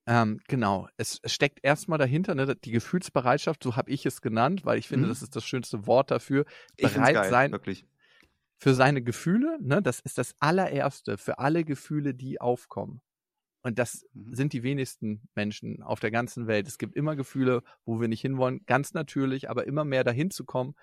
Ähm, genau, es steckt erstmal dahinter, ne, die Gefühlsbereitschaft, so habe ich es genannt, weil ich finde, mhm. das ist das schönste Wort dafür. Bereit geil, sein wirklich. für seine Gefühle, ne, das ist das allererste für alle Gefühle, die aufkommen. Und das mhm. sind die wenigsten Menschen auf der ganzen Welt. Es gibt immer Gefühle, wo wir nicht hinwollen, ganz natürlich, aber immer mehr dahin zu kommen,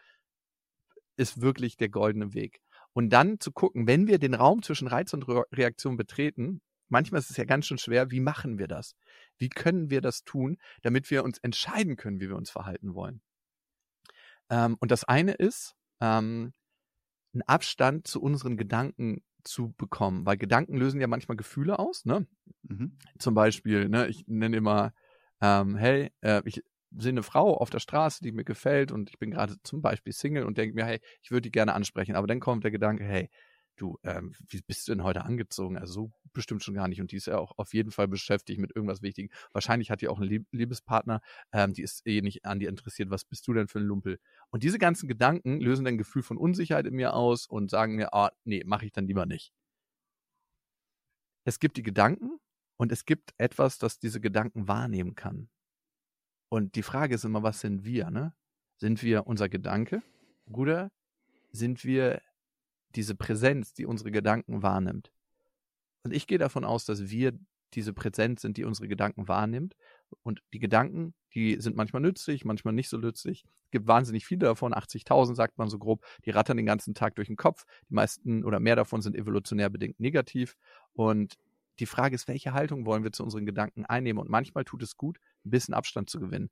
ist wirklich der goldene Weg. Und dann zu gucken, wenn wir den Raum zwischen Reiz und Re Reaktion betreten, manchmal ist es ja ganz schön schwer, wie machen wir das? Wie können wir das tun, damit wir uns entscheiden können, wie wir uns verhalten wollen? Ähm, und das eine ist, ähm, einen Abstand zu unseren Gedanken zu bekommen, weil Gedanken lösen ja manchmal Gefühle aus, ne? Mhm. Zum Beispiel, ne, ich nenne immer, ähm, hey, äh, ich sehe eine Frau auf der Straße, die mir gefällt und ich bin gerade zum Beispiel Single und denke mir, hey, ich würde die gerne ansprechen, aber dann kommt der Gedanke, hey, du, ähm, wie bist du denn heute angezogen? Also so bestimmt schon gar nicht. Und die ist ja auch auf jeden Fall beschäftigt mit irgendwas Wichtigem. Wahrscheinlich hat die auch einen Liebespartner, ähm, die ist eh nicht an dir interessiert. Was bist du denn für ein Lumpel? Und diese ganzen Gedanken lösen ein Gefühl von Unsicherheit in mir aus und sagen mir, ah, nee, mache ich dann lieber nicht. Es gibt die Gedanken und es gibt etwas, das diese Gedanken wahrnehmen kann. Und die Frage ist immer, was sind wir, ne? Sind wir unser Gedanke oder sind wir diese Präsenz, die unsere Gedanken wahrnimmt. Und ich gehe davon aus, dass wir diese Präsenz sind, die unsere Gedanken wahrnimmt. Und die Gedanken, die sind manchmal nützlich, manchmal nicht so nützlich. Es gibt wahnsinnig viele davon, 80.000 sagt man so grob, die rattern den ganzen Tag durch den Kopf. Die meisten oder mehr davon sind evolutionär bedingt negativ. Und die Frage ist, welche Haltung wollen wir zu unseren Gedanken einnehmen? Und manchmal tut es gut, ein bisschen Abstand zu gewinnen.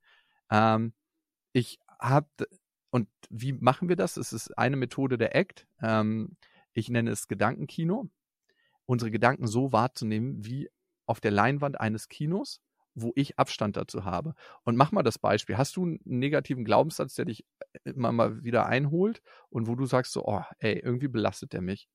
Ähm, ich habe und wie machen wir das? Es ist eine Methode der ACT. Ähm, ich nenne es Gedankenkino. Unsere Gedanken so wahrzunehmen wie auf der Leinwand eines Kinos, wo ich Abstand dazu habe. Und mach mal das Beispiel. Hast du einen negativen Glaubenssatz, der dich äh, immer mal wieder einholt und wo du sagst so, oh, ey, irgendwie belastet der mich?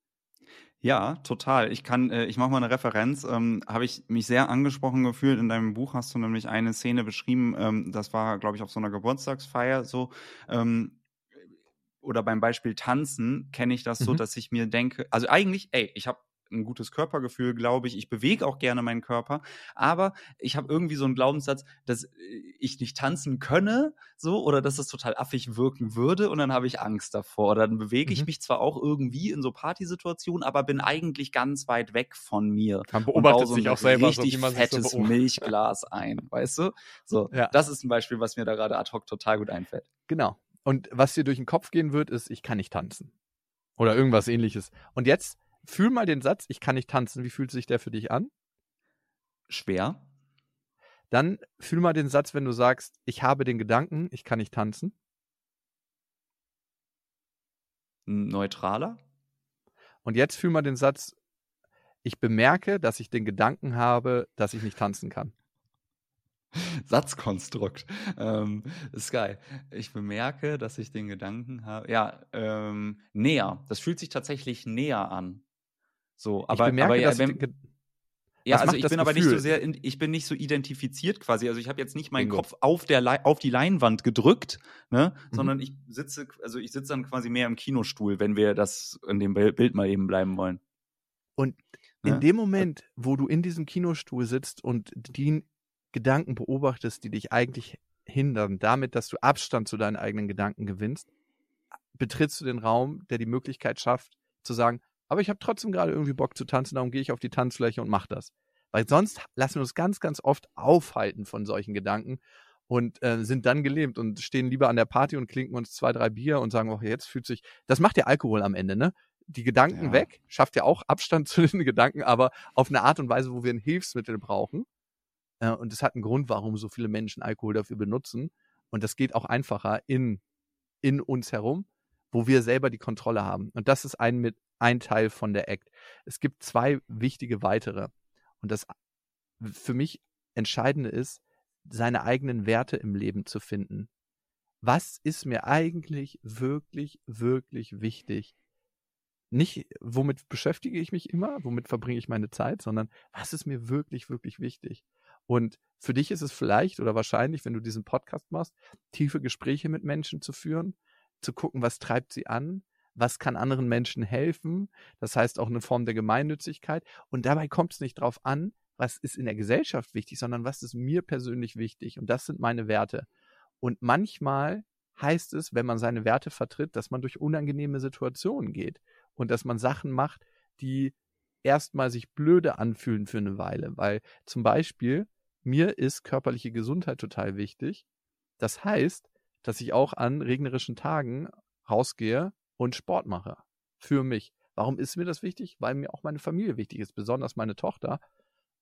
Ja, total. Ich kann, äh, ich mache mal eine Referenz. Ähm, Habe ich mich sehr angesprochen gefühlt. In deinem Buch hast du nämlich eine Szene beschrieben. Ähm, das war, glaube ich, auf so einer Geburtstagsfeier so. Ähm, oder beim Beispiel Tanzen kenne ich das mhm. so, dass ich mir denke, also eigentlich, ey, ich habe ein gutes Körpergefühl, glaube ich. Ich bewege auch gerne meinen Körper, aber ich habe irgendwie so einen Glaubenssatz, dass äh, ich nicht tanzen könne, so oder dass es total affig wirken würde und dann habe ich Angst davor. Oder dann bewege ich mhm. mich zwar auch irgendwie in so Partysituationen, aber bin eigentlich ganz weit weg von mir. Man beobachtet so sich auch selber richtig so, fettes so Milchglas ein, weißt du? So, [LAUGHS] ja. das ist ein Beispiel, was mir da gerade ad hoc total gut einfällt. Genau. Und was dir durch den Kopf gehen wird, ist, ich kann nicht tanzen. Oder irgendwas ähnliches. Und jetzt fühl mal den Satz, ich kann nicht tanzen. Wie fühlt sich der für dich an? Schwer. Dann fühl mal den Satz, wenn du sagst, ich habe den Gedanken, ich kann nicht tanzen. Neutraler. Und jetzt fühl mal den Satz, ich bemerke, dass ich den Gedanken habe, dass ich nicht tanzen kann. [LAUGHS] Satzkonstrukt. Ähm, ist geil. Ich bemerke, dass ich den Gedanken habe. Ja, ähm, näher. Das fühlt sich tatsächlich näher an. So, aber, ich bemerke, aber ja, wenn, ja, also ich bin aber nicht so sehr, in, ich bin nicht so identifiziert quasi. Also ich habe jetzt nicht meinen Bingo. Kopf auf der auf die Leinwand gedrückt, ne, mhm. sondern ich sitze, also ich sitze dann quasi mehr im Kinostuhl, wenn wir das in dem Bild mal eben bleiben wollen. Und in ne? dem Moment, wo du in diesem Kinostuhl sitzt und die Gedanken beobachtest, die dich eigentlich hindern, damit, dass du Abstand zu deinen eigenen Gedanken gewinnst, betrittst du den Raum, der die Möglichkeit schafft, zu sagen, aber ich habe trotzdem gerade irgendwie Bock zu tanzen, darum gehe ich auf die Tanzfläche und mache das. Weil sonst lassen wir uns ganz, ganz oft aufhalten von solchen Gedanken und äh, sind dann gelähmt und stehen lieber an der Party und klinken uns zwei, drei Bier und sagen, oh, jetzt fühlt sich, das macht der Alkohol am Ende, ne? Die Gedanken ja. weg, schafft ja auch Abstand [LAUGHS] zu den Gedanken, aber auf eine Art und Weise, wo wir ein Hilfsmittel brauchen. Äh, und es hat einen Grund, warum so viele Menschen Alkohol dafür benutzen. Und das geht auch einfacher in, in uns herum, wo wir selber die Kontrolle haben. Und das ist ein, mit, ein Teil von der Act. Es gibt zwei wichtige weitere. Und das für mich Entscheidende ist, seine eigenen Werte im Leben zu finden. Was ist mir eigentlich wirklich, wirklich wichtig? Nicht, womit beschäftige ich mich immer, womit verbringe ich meine Zeit, sondern was ist mir wirklich, wirklich wichtig? Und für dich ist es vielleicht oder wahrscheinlich, wenn du diesen Podcast machst, tiefe Gespräche mit Menschen zu führen, zu gucken, was treibt sie an, was kann anderen Menschen helfen. Das heißt auch eine Form der Gemeinnützigkeit. Und dabei kommt es nicht darauf an, was ist in der Gesellschaft wichtig, sondern was ist mir persönlich wichtig. Und das sind meine Werte. Und manchmal heißt es, wenn man seine Werte vertritt, dass man durch unangenehme Situationen geht und dass man Sachen macht, die erstmal sich blöde anfühlen für eine Weile. Weil zum Beispiel mir ist körperliche Gesundheit total wichtig. Das heißt, dass ich auch an regnerischen Tagen rausgehe und Sport mache. Für mich. Warum ist mir das wichtig? Weil mir auch meine Familie wichtig ist, besonders meine Tochter.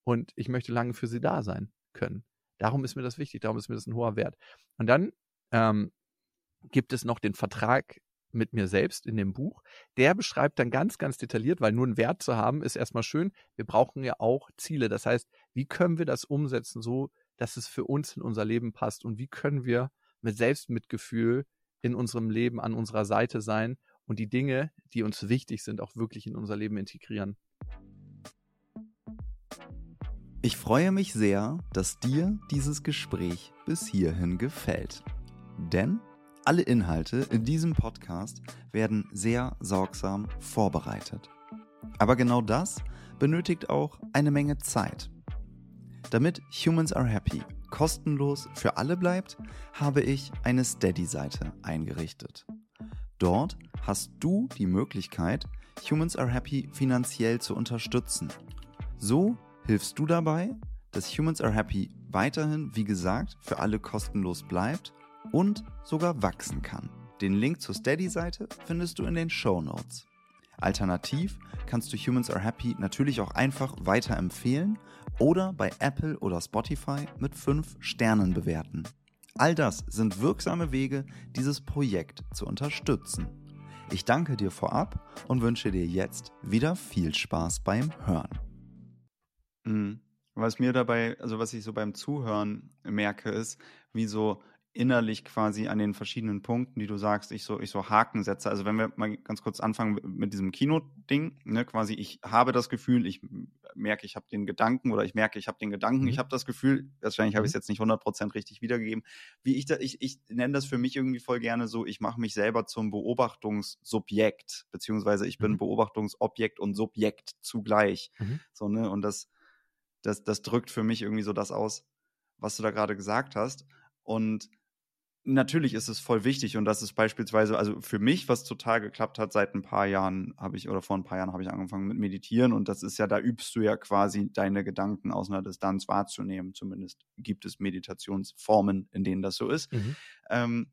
Und ich möchte lange für sie da sein können. Darum ist mir das wichtig, darum ist mir das ein hoher Wert. Und dann ähm, gibt es noch den Vertrag mit mir selbst in dem Buch. Der beschreibt dann ganz, ganz detailliert, weil nur einen Wert zu haben, ist erstmal schön. Wir brauchen ja auch Ziele. Das heißt, wie können wir das umsetzen, so dass es für uns in unser Leben passt? Und wie können wir mit Selbstmitgefühl in unserem Leben an unserer Seite sein und die Dinge, die uns wichtig sind, auch wirklich in unser Leben integrieren? Ich freue mich sehr, dass dir dieses Gespräch bis hierhin gefällt. Denn alle Inhalte in diesem Podcast werden sehr sorgsam vorbereitet. Aber genau das benötigt auch eine Menge Zeit. Damit Humans Are Happy kostenlos für alle bleibt, habe ich eine Steady-Seite eingerichtet. Dort hast du die Möglichkeit, Humans Are Happy finanziell zu unterstützen. So hilfst du dabei, dass Humans Are Happy weiterhin, wie gesagt, für alle kostenlos bleibt und sogar wachsen kann. Den Link zur Steady-Seite findest du in den Show Notes. Alternativ kannst du Humans Are Happy natürlich auch einfach weiterempfehlen oder bei Apple oder Spotify mit 5 Sternen bewerten. All das sind wirksame Wege, dieses Projekt zu unterstützen. Ich danke dir vorab und wünsche dir jetzt wieder viel Spaß beim Hören. Mhm. Was mir dabei, also was ich so beim Zuhören merke, ist, wie so innerlich quasi an den verschiedenen Punkten, die du sagst, ich so, ich so Haken setze. Also wenn wir mal ganz kurz anfangen mit diesem Kino-Ding, ne, quasi ich habe das Gefühl, ich merke, ich habe den Gedanken oder ich merke, ich habe den Gedanken, mhm. ich habe das Gefühl, wahrscheinlich habe ich es mhm. jetzt nicht 100% richtig wiedergegeben, wie ich da, ich, ich nenne das für mich irgendwie voll gerne so, ich mache mich selber zum Beobachtungssubjekt, beziehungsweise ich bin mhm. Beobachtungsobjekt und Subjekt zugleich. Mhm. So, ne, und das, das, das drückt für mich irgendwie so das aus, was du da gerade gesagt hast. Und natürlich ist es voll wichtig und das ist beispielsweise, also für mich, was total geklappt hat, seit ein paar Jahren habe ich, oder vor ein paar Jahren habe ich angefangen mit Meditieren und das ist ja, da übst du ja quasi deine Gedanken aus einer Distanz wahrzunehmen. Zumindest gibt es Meditationsformen, in denen das so ist. Mhm. Ähm,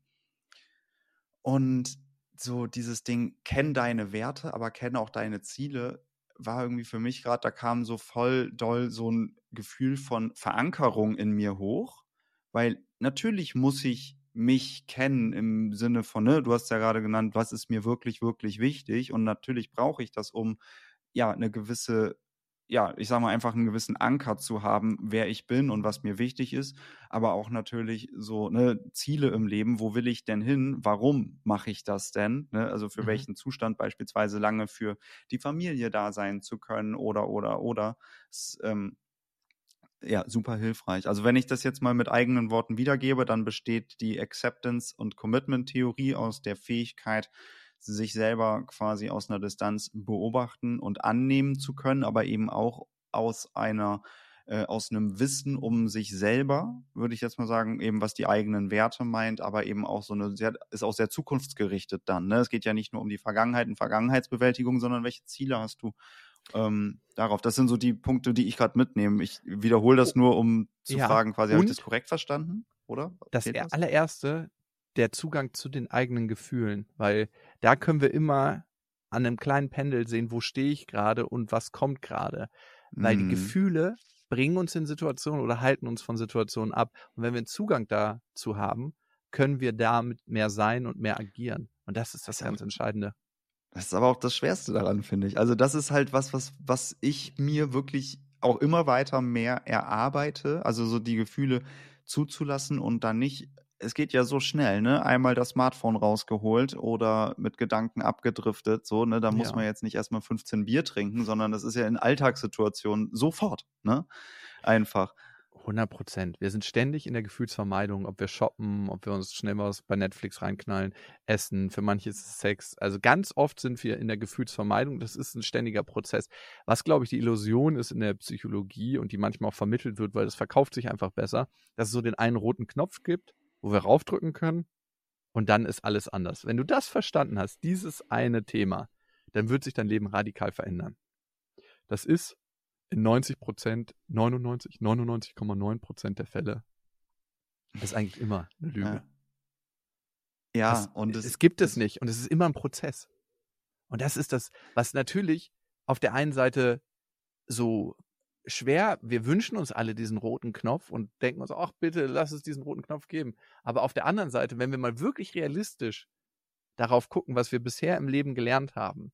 und so dieses Ding, kenn deine Werte, aber kenn auch deine Ziele, war irgendwie für mich gerade, da kam so voll doll so ein Gefühl von Verankerung in mir hoch, weil natürlich muss ich mich kennen im Sinne von, ne, du hast ja gerade genannt, was ist mir wirklich, wirklich wichtig und natürlich brauche ich das, um ja eine gewisse ja, ich sage mal, einfach einen gewissen Anker zu haben, wer ich bin und was mir wichtig ist, aber auch natürlich so ne, Ziele im Leben, wo will ich denn hin, warum mache ich das denn, ne? also für mhm. welchen Zustand beispielsweise lange für die Familie da sein zu können oder, oder, oder. Das, ähm, ja, super hilfreich. Also wenn ich das jetzt mal mit eigenen Worten wiedergebe, dann besteht die Acceptance- und Commitment-Theorie aus der Fähigkeit, sich selber quasi aus einer Distanz beobachten und annehmen zu können, aber eben auch aus einer äh, aus einem Wissen um sich selber, würde ich jetzt mal sagen, eben was die eigenen Werte meint, aber eben auch so eine sehr, ist auch sehr zukunftsgerichtet dann. Ne? Es geht ja nicht nur um die Vergangenheit und Vergangenheitsbewältigung, sondern welche Ziele hast du ähm, darauf. Das sind so die Punkte, die ich gerade mitnehme. Ich wiederhole das nur, um zu ja, fragen, quasi, habe ich das korrekt verstanden? Oder? Das, das allererste, der Zugang zu den eigenen Gefühlen, weil da können wir immer an einem kleinen Pendel sehen, wo stehe ich gerade und was kommt gerade. Weil mm. die mhm. Gefühle bringen uns in Situationen oder halten uns von Situationen ab. Und wenn wir einen Zugang dazu haben, können wir damit mehr sein und mehr agieren. Und das ist das ganz Entscheidende. Das ist aber auch das Schwerste daran, finde ich. Also das ist halt was, was, was ich mir wirklich auch immer weiter mehr erarbeite. Also so die Gefühle zuzulassen und dann nicht es geht ja so schnell, ne? Einmal das Smartphone rausgeholt oder mit Gedanken abgedriftet, so, ne? Da muss ja. man jetzt nicht erstmal 15 Bier trinken, sondern das ist ja in Alltagssituationen sofort, ne? Einfach. 100 Prozent. Wir sind ständig in der Gefühlsvermeidung, ob wir shoppen, ob wir uns schnell was bei Netflix reinknallen, essen. Für manche ist es Sex. Also ganz oft sind wir in der Gefühlsvermeidung. Das ist ein ständiger Prozess. Was, glaube ich, die Illusion ist in der Psychologie und die manchmal auch vermittelt wird, weil das verkauft sich einfach besser, dass es so den einen roten Knopf gibt, wo wir raufdrücken können und dann ist alles anders. Wenn du das verstanden hast, dieses eine Thema, dann wird sich dein Leben radikal verändern. Das ist in 90 Prozent, 99, 99,9 Prozent der Fälle, ist eigentlich immer eine Lüge. Ja, das, und es, es gibt es nicht und es ist immer ein Prozess. Und das ist das, was natürlich auf der einen Seite so schwer, wir wünschen uns alle diesen roten Knopf und denken uns, ach bitte, lass es diesen roten Knopf geben. Aber auf der anderen Seite, wenn wir mal wirklich realistisch darauf gucken, was wir bisher im Leben gelernt haben,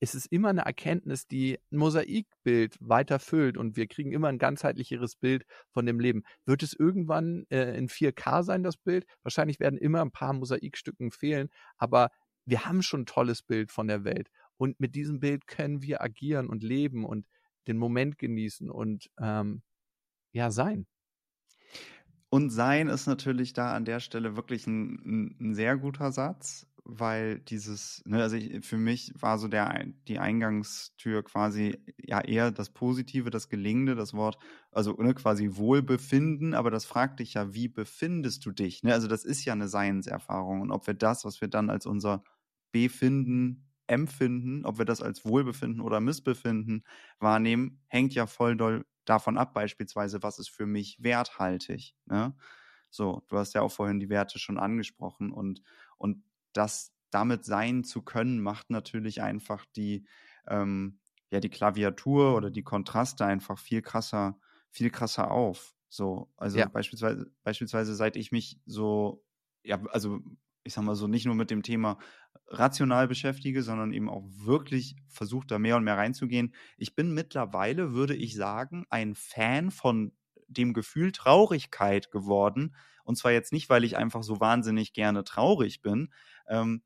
ist es immer eine Erkenntnis, die ein Mosaikbild weiter füllt und wir kriegen immer ein ganzheitlicheres Bild von dem Leben. Wird es irgendwann äh, in 4K sein, das Bild? Wahrscheinlich werden immer ein paar Mosaikstücken fehlen, aber wir haben schon ein tolles Bild von der Welt. Und mit diesem Bild können wir agieren und leben und den Moment genießen und ähm, ja, sein. Und sein ist natürlich da an der Stelle wirklich ein, ein sehr guter Satz, weil dieses, ne, also ich, für mich war so der, die Eingangstür quasi ja eher das Positive, das Gelingende, das Wort, also ne, quasi Wohlbefinden, aber das fragt dich ja, wie befindest du dich? Ne? Also das ist ja eine Seinserfahrung und ob wir das, was wir dann als unser Befinden Empfinden, ob wir das als Wohlbefinden oder Missbefinden wahrnehmen, hängt ja voll doll davon ab, beispielsweise, was ist für mich werthaltig. Ne? So, du hast ja auch vorhin die Werte schon angesprochen und, und das damit sein zu können, macht natürlich einfach die, ähm, ja, die Klaviatur oder die Kontraste einfach viel krasser, viel krasser auf. So, also ja. beispielsweise, beispielsweise, seit ich mich so, ja, also ich sag mal so, nicht nur mit dem Thema rational beschäftige, sondern eben auch wirklich versucht, da mehr und mehr reinzugehen. Ich bin mittlerweile, würde ich sagen, ein Fan von dem Gefühl Traurigkeit geworden. Und zwar jetzt nicht, weil ich einfach so wahnsinnig gerne traurig bin, ähm,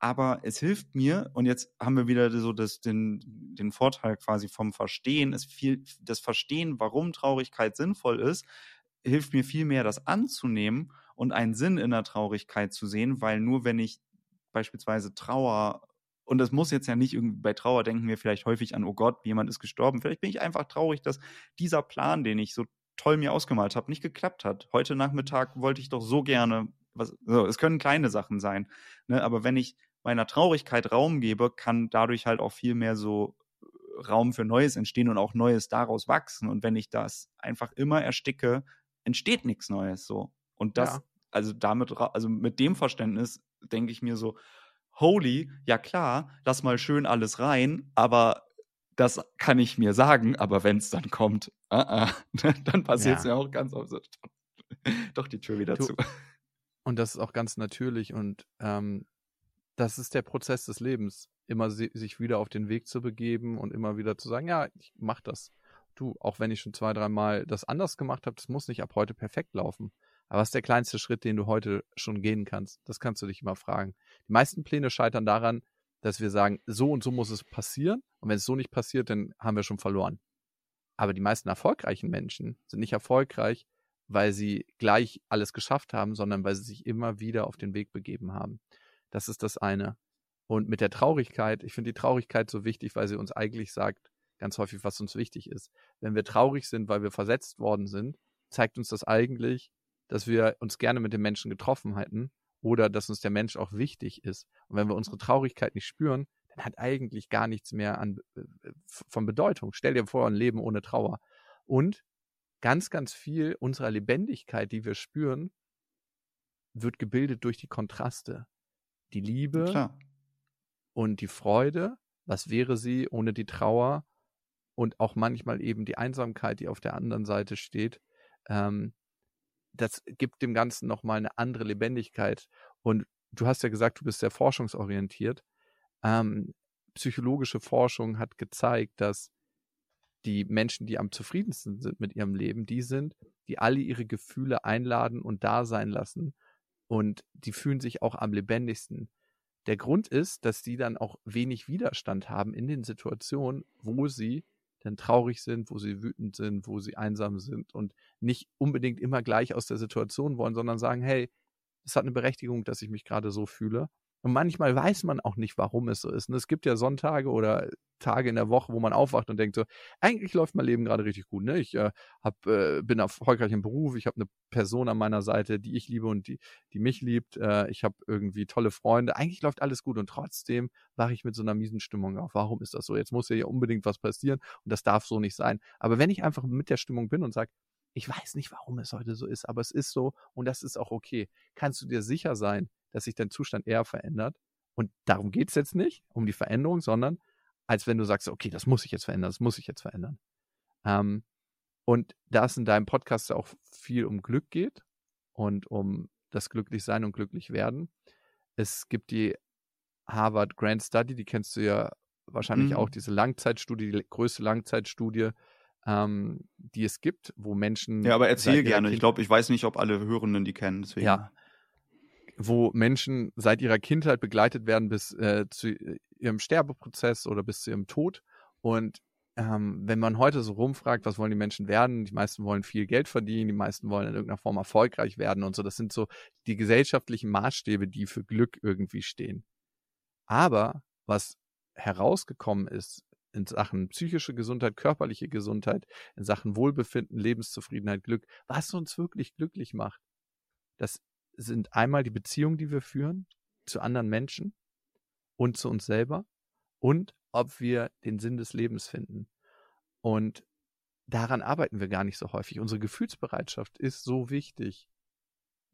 aber es hilft mir, und jetzt haben wir wieder so das, den, den Vorteil quasi vom Verstehen, es viel, das Verstehen, warum Traurigkeit sinnvoll ist, hilft mir viel mehr, das anzunehmen und einen Sinn in der Traurigkeit zu sehen, weil nur wenn ich beispielsweise Trauer und das muss jetzt ja nicht irgendwie, bei Trauer denken wir vielleicht häufig an, oh Gott, jemand ist gestorben. Vielleicht bin ich einfach traurig, dass dieser Plan, den ich so toll mir ausgemalt habe, nicht geklappt hat. Heute Nachmittag wollte ich doch so gerne, was, so, es können kleine Sachen sein, ne? aber wenn ich meiner Traurigkeit Raum gebe, kann dadurch halt auch viel mehr so äh, Raum für Neues entstehen und auch Neues daraus wachsen. Und wenn ich das einfach immer ersticke, entsteht nichts Neues so. Und das, ja. also damit, also mit dem Verständnis denke ich mir so, holy, ja klar, lass mal schön alles rein, aber das kann ich mir sagen, aber wenn es dann kommt, uh -uh, [LAUGHS] dann passiert es ja. ja. auch ganz oft. Doch die Tür wieder du, zu. Und das ist auch ganz natürlich und ähm, das ist der Prozess des Lebens, immer si sich wieder auf den Weg zu begeben und immer wieder zu sagen, ja, ich mach das. Du, auch wenn ich schon zwei, dreimal das anders gemacht habe, das muss nicht ab heute perfekt laufen. Aber was ist der kleinste Schritt, den du heute schon gehen kannst? Das kannst du dich immer fragen. Die meisten Pläne scheitern daran, dass wir sagen, so und so muss es passieren. Und wenn es so nicht passiert, dann haben wir schon verloren. Aber die meisten erfolgreichen Menschen sind nicht erfolgreich, weil sie gleich alles geschafft haben, sondern weil sie sich immer wieder auf den Weg begeben haben. Das ist das eine. Und mit der Traurigkeit, ich finde die Traurigkeit so wichtig, weil sie uns eigentlich sagt, ganz häufig, was uns wichtig ist. Wenn wir traurig sind, weil wir versetzt worden sind, zeigt uns das eigentlich, dass wir uns gerne mit dem Menschen getroffen hätten oder dass uns der Mensch auch wichtig ist. Und wenn wir unsere Traurigkeit nicht spüren, dann hat eigentlich gar nichts mehr an, äh, von Bedeutung. Stell dir vor, ein Leben ohne Trauer. Und ganz, ganz viel unserer Lebendigkeit, die wir spüren, wird gebildet durch die Kontraste. Die Liebe Klar. und die Freude, was wäre sie ohne die Trauer und auch manchmal eben die Einsamkeit, die auf der anderen Seite steht. Ähm, das gibt dem Ganzen nochmal eine andere Lebendigkeit. Und du hast ja gesagt, du bist sehr forschungsorientiert. Ähm, psychologische Forschung hat gezeigt, dass die Menschen, die am zufriedensten sind mit ihrem Leben, die sind, die alle ihre Gefühle einladen und da sein lassen. Und die fühlen sich auch am lebendigsten. Der Grund ist, dass die dann auch wenig Widerstand haben in den Situationen, wo sie dann traurig sind, wo sie wütend sind, wo sie einsam sind und nicht unbedingt immer gleich aus der Situation wollen, sondern sagen, hey, es hat eine Berechtigung, dass ich mich gerade so fühle. Und manchmal weiß man auch nicht, warum es so ist. Und es gibt ja Sonntage oder Tage in der Woche, wo man aufwacht und denkt so, eigentlich läuft mein Leben gerade richtig gut. Ne? Ich äh, hab, äh, bin erfolgreich im Beruf, ich habe eine Person an meiner Seite, die ich liebe und die, die mich liebt. Äh, ich habe irgendwie tolle Freunde. Eigentlich läuft alles gut und trotzdem wache ich mit so einer miesen Stimmung auf. Warum ist das so? Jetzt muss ja unbedingt was passieren und das darf so nicht sein. Aber wenn ich einfach mit der Stimmung bin und sage, ich weiß nicht, warum es heute so ist, aber es ist so und das ist auch okay. Kannst du dir sicher sein, dass sich dein Zustand eher verändert Und darum geht es jetzt nicht, um die Veränderung, sondern als wenn du sagst, okay, das muss ich jetzt verändern, das muss ich jetzt verändern. Ähm, und da es in deinem Podcast auch viel um Glück geht und um das Glücklichsein und glücklich werden, es gibt die Harvard Grand Study, die kennst du ja wahrscheinlich mhm. auch, diese Langzeitstudie, die größte Langzeitstudie, ähm, die es gibt, wo Menschen. Ja, aber erzähl gerne. Kind ich glaube, ich weiß nicht, ob alle Hörenden die kennen. Deswegen. Ja. Wo Menschen seit ihrer Kindheit begleitet werden bis äh, zu ihrem Sterbeprozess oder bis zu ihrem Tod. Und ähm, wenn man heute so rumfragt, was wollen die Menschen werden, die meisten wollen viel Geld verdienen, die meisten wollen in irgendeiner Form erfolgreich werden und so. Das sind so die gesellschaftlichen Maßstäbe, die für Glück irgendwie stehen. Aber was herausgekommen ist in Sachen psychische Gesundheit, körperliche Gesundheit, in Sachen Wohlbefinden, Lebenszufriedenheit, Glück, was uns wirklich glücklich macht, das sind einmal die Beziehungen, die wir führen zu anderen Menschen und zu uns selber und ob wir den Sinn des Lebens finden. Und daran arbeiten wir gar nicht so häufig. Unsere Gefühlsbereitschaft ist so wichtig,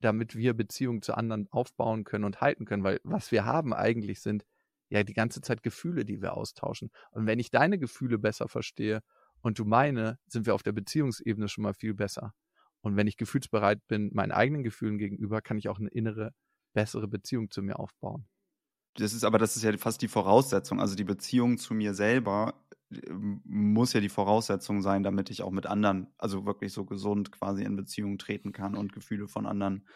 damit wir Beziehungen zu anderen aufbauen können und halten können, weil was wir haben eigentlich sind ja die ganze Zeit Gefühle, die wir austauschen. Und wenn ich deine Gefühle besser verstehe und du meine, sind wir auf der Beziehungsebene schon mal viel besser. Und wenn ich gefühlsbereit bin, meinen eigenen Gefühlen gegenüber, kann ich auch eine innere, bessere Beziehung zu mir aufbauen das ist aber, das ist ja fast die Voraussetzung. Also die Beziehung zu mir selber ähm, muss ja die Voraussetzung sein, damit ich auch mit anderen, also wirklich so gesund quasi in Beziehung treten kann und Gefühle von anderen.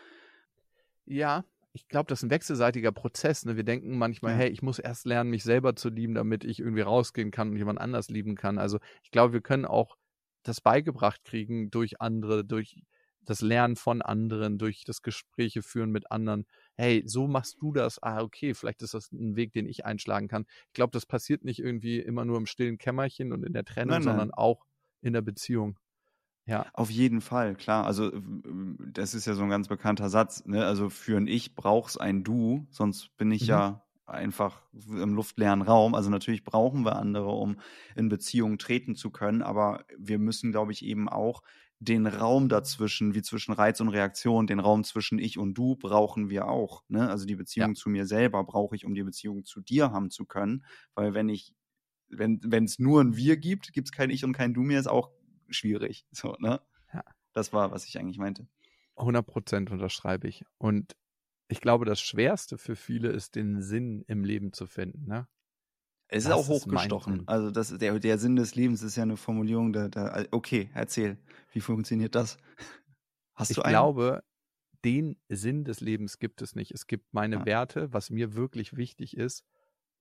Ja, ich glaube, das ist ein wechselseitiger Prozess. Ne? Wir denken manchmal, ja. hey, ich muss erst lernen, mich selber zu lieben, damit ich irgendwie rausgehen kann und jemand anders lieben kann. Also ich glaube, wir können auch das beigebracht kriegen durch andere, durch das Lernen von anderen, durch das Gespräche führen mit anderen. Hey, so machst du das. Ah, okay, vielleicht ist das ein Weg, den ich einschlagen kann. Ich glaube, das passiert nicht irgendwie immer nur im stillen Kämmerchen und in der Trennung, nein, nein. sondern auch in der Beziehung. Ja. Auf jeden Fall, klar. Also das ist ja so ein ganz bekannter Satz. Ne? Also für ein Ich brauchst ein Du, sonst bin ich mhm. ja einfach im luftleeren Raum. Also natürlich brauchen wir andere, um in Beziehungen treten zu können, aber wir müssen, glaube ich, eben auch den Raum dazwischen, wie zwischen Reiz und Reaktion, den Raum zwischen ich und du brauchen wir auch. Ne? Also die Beziehung ja. zu mir selber brauche ich, um die Beziehung zu dir haben zu können. Weil wenn ich, wenn es nur ein Wir gibt, gibt es kein Ich und kein Du mehr, ist auch schwierig. So, ne? Ja. Das war, was ich eigentlich meinte. 100 Prozent unterschreibe ich. Und ich glaube, das Schwerste für viele ist, den Sinn im Leben zu finden. Ne? Es ist auch hochgestochen. Ist also das, der, der Sinn des Lebens ist ja eine Formulierung, da, da okay, erzähl, wie funktioniert das? Hast ich du einen? Ich glaube, den Sinn des Lebens gibt es nicht. Es gibt meine ja. Werte, was mir wirklich wichtig ist.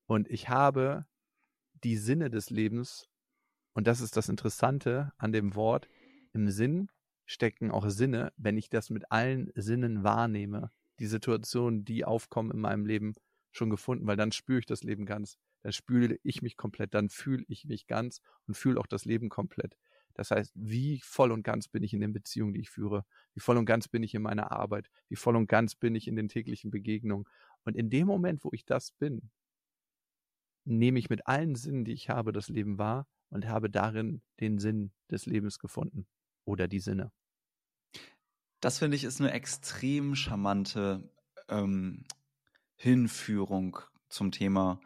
Und ich habe die Sinne des Lebens, und das ist das Interessante an dem Wort, im Sinn stecken auch Sinne, wenn ich das mit allen Sinnen wahrnehme, die Situationen, die aufkommen in meinem Leben, schon gefunden, weil dann spüre ich das Leben ganz dann spüle ich mich komplett, dann fühle ich mich ganz und fühle auch das Leben komplett. Das heißt, wie voll und ganz bin ich in den Beziehungen, die ich führe? Wie voll und ganz bin ich in meiner Arbeit? Wie voll und ganz bin ich in den täglichen Begegnungen? Und in dem Moment, wo ich das bin, nehme ich mit allen Sinnen, die ich habe, das Leben wahr und habe darin den Sinn des Lebens gefunden oder die Sinne. Das finde ich ist eine extrem charmante ähm, Hinführung zum Thema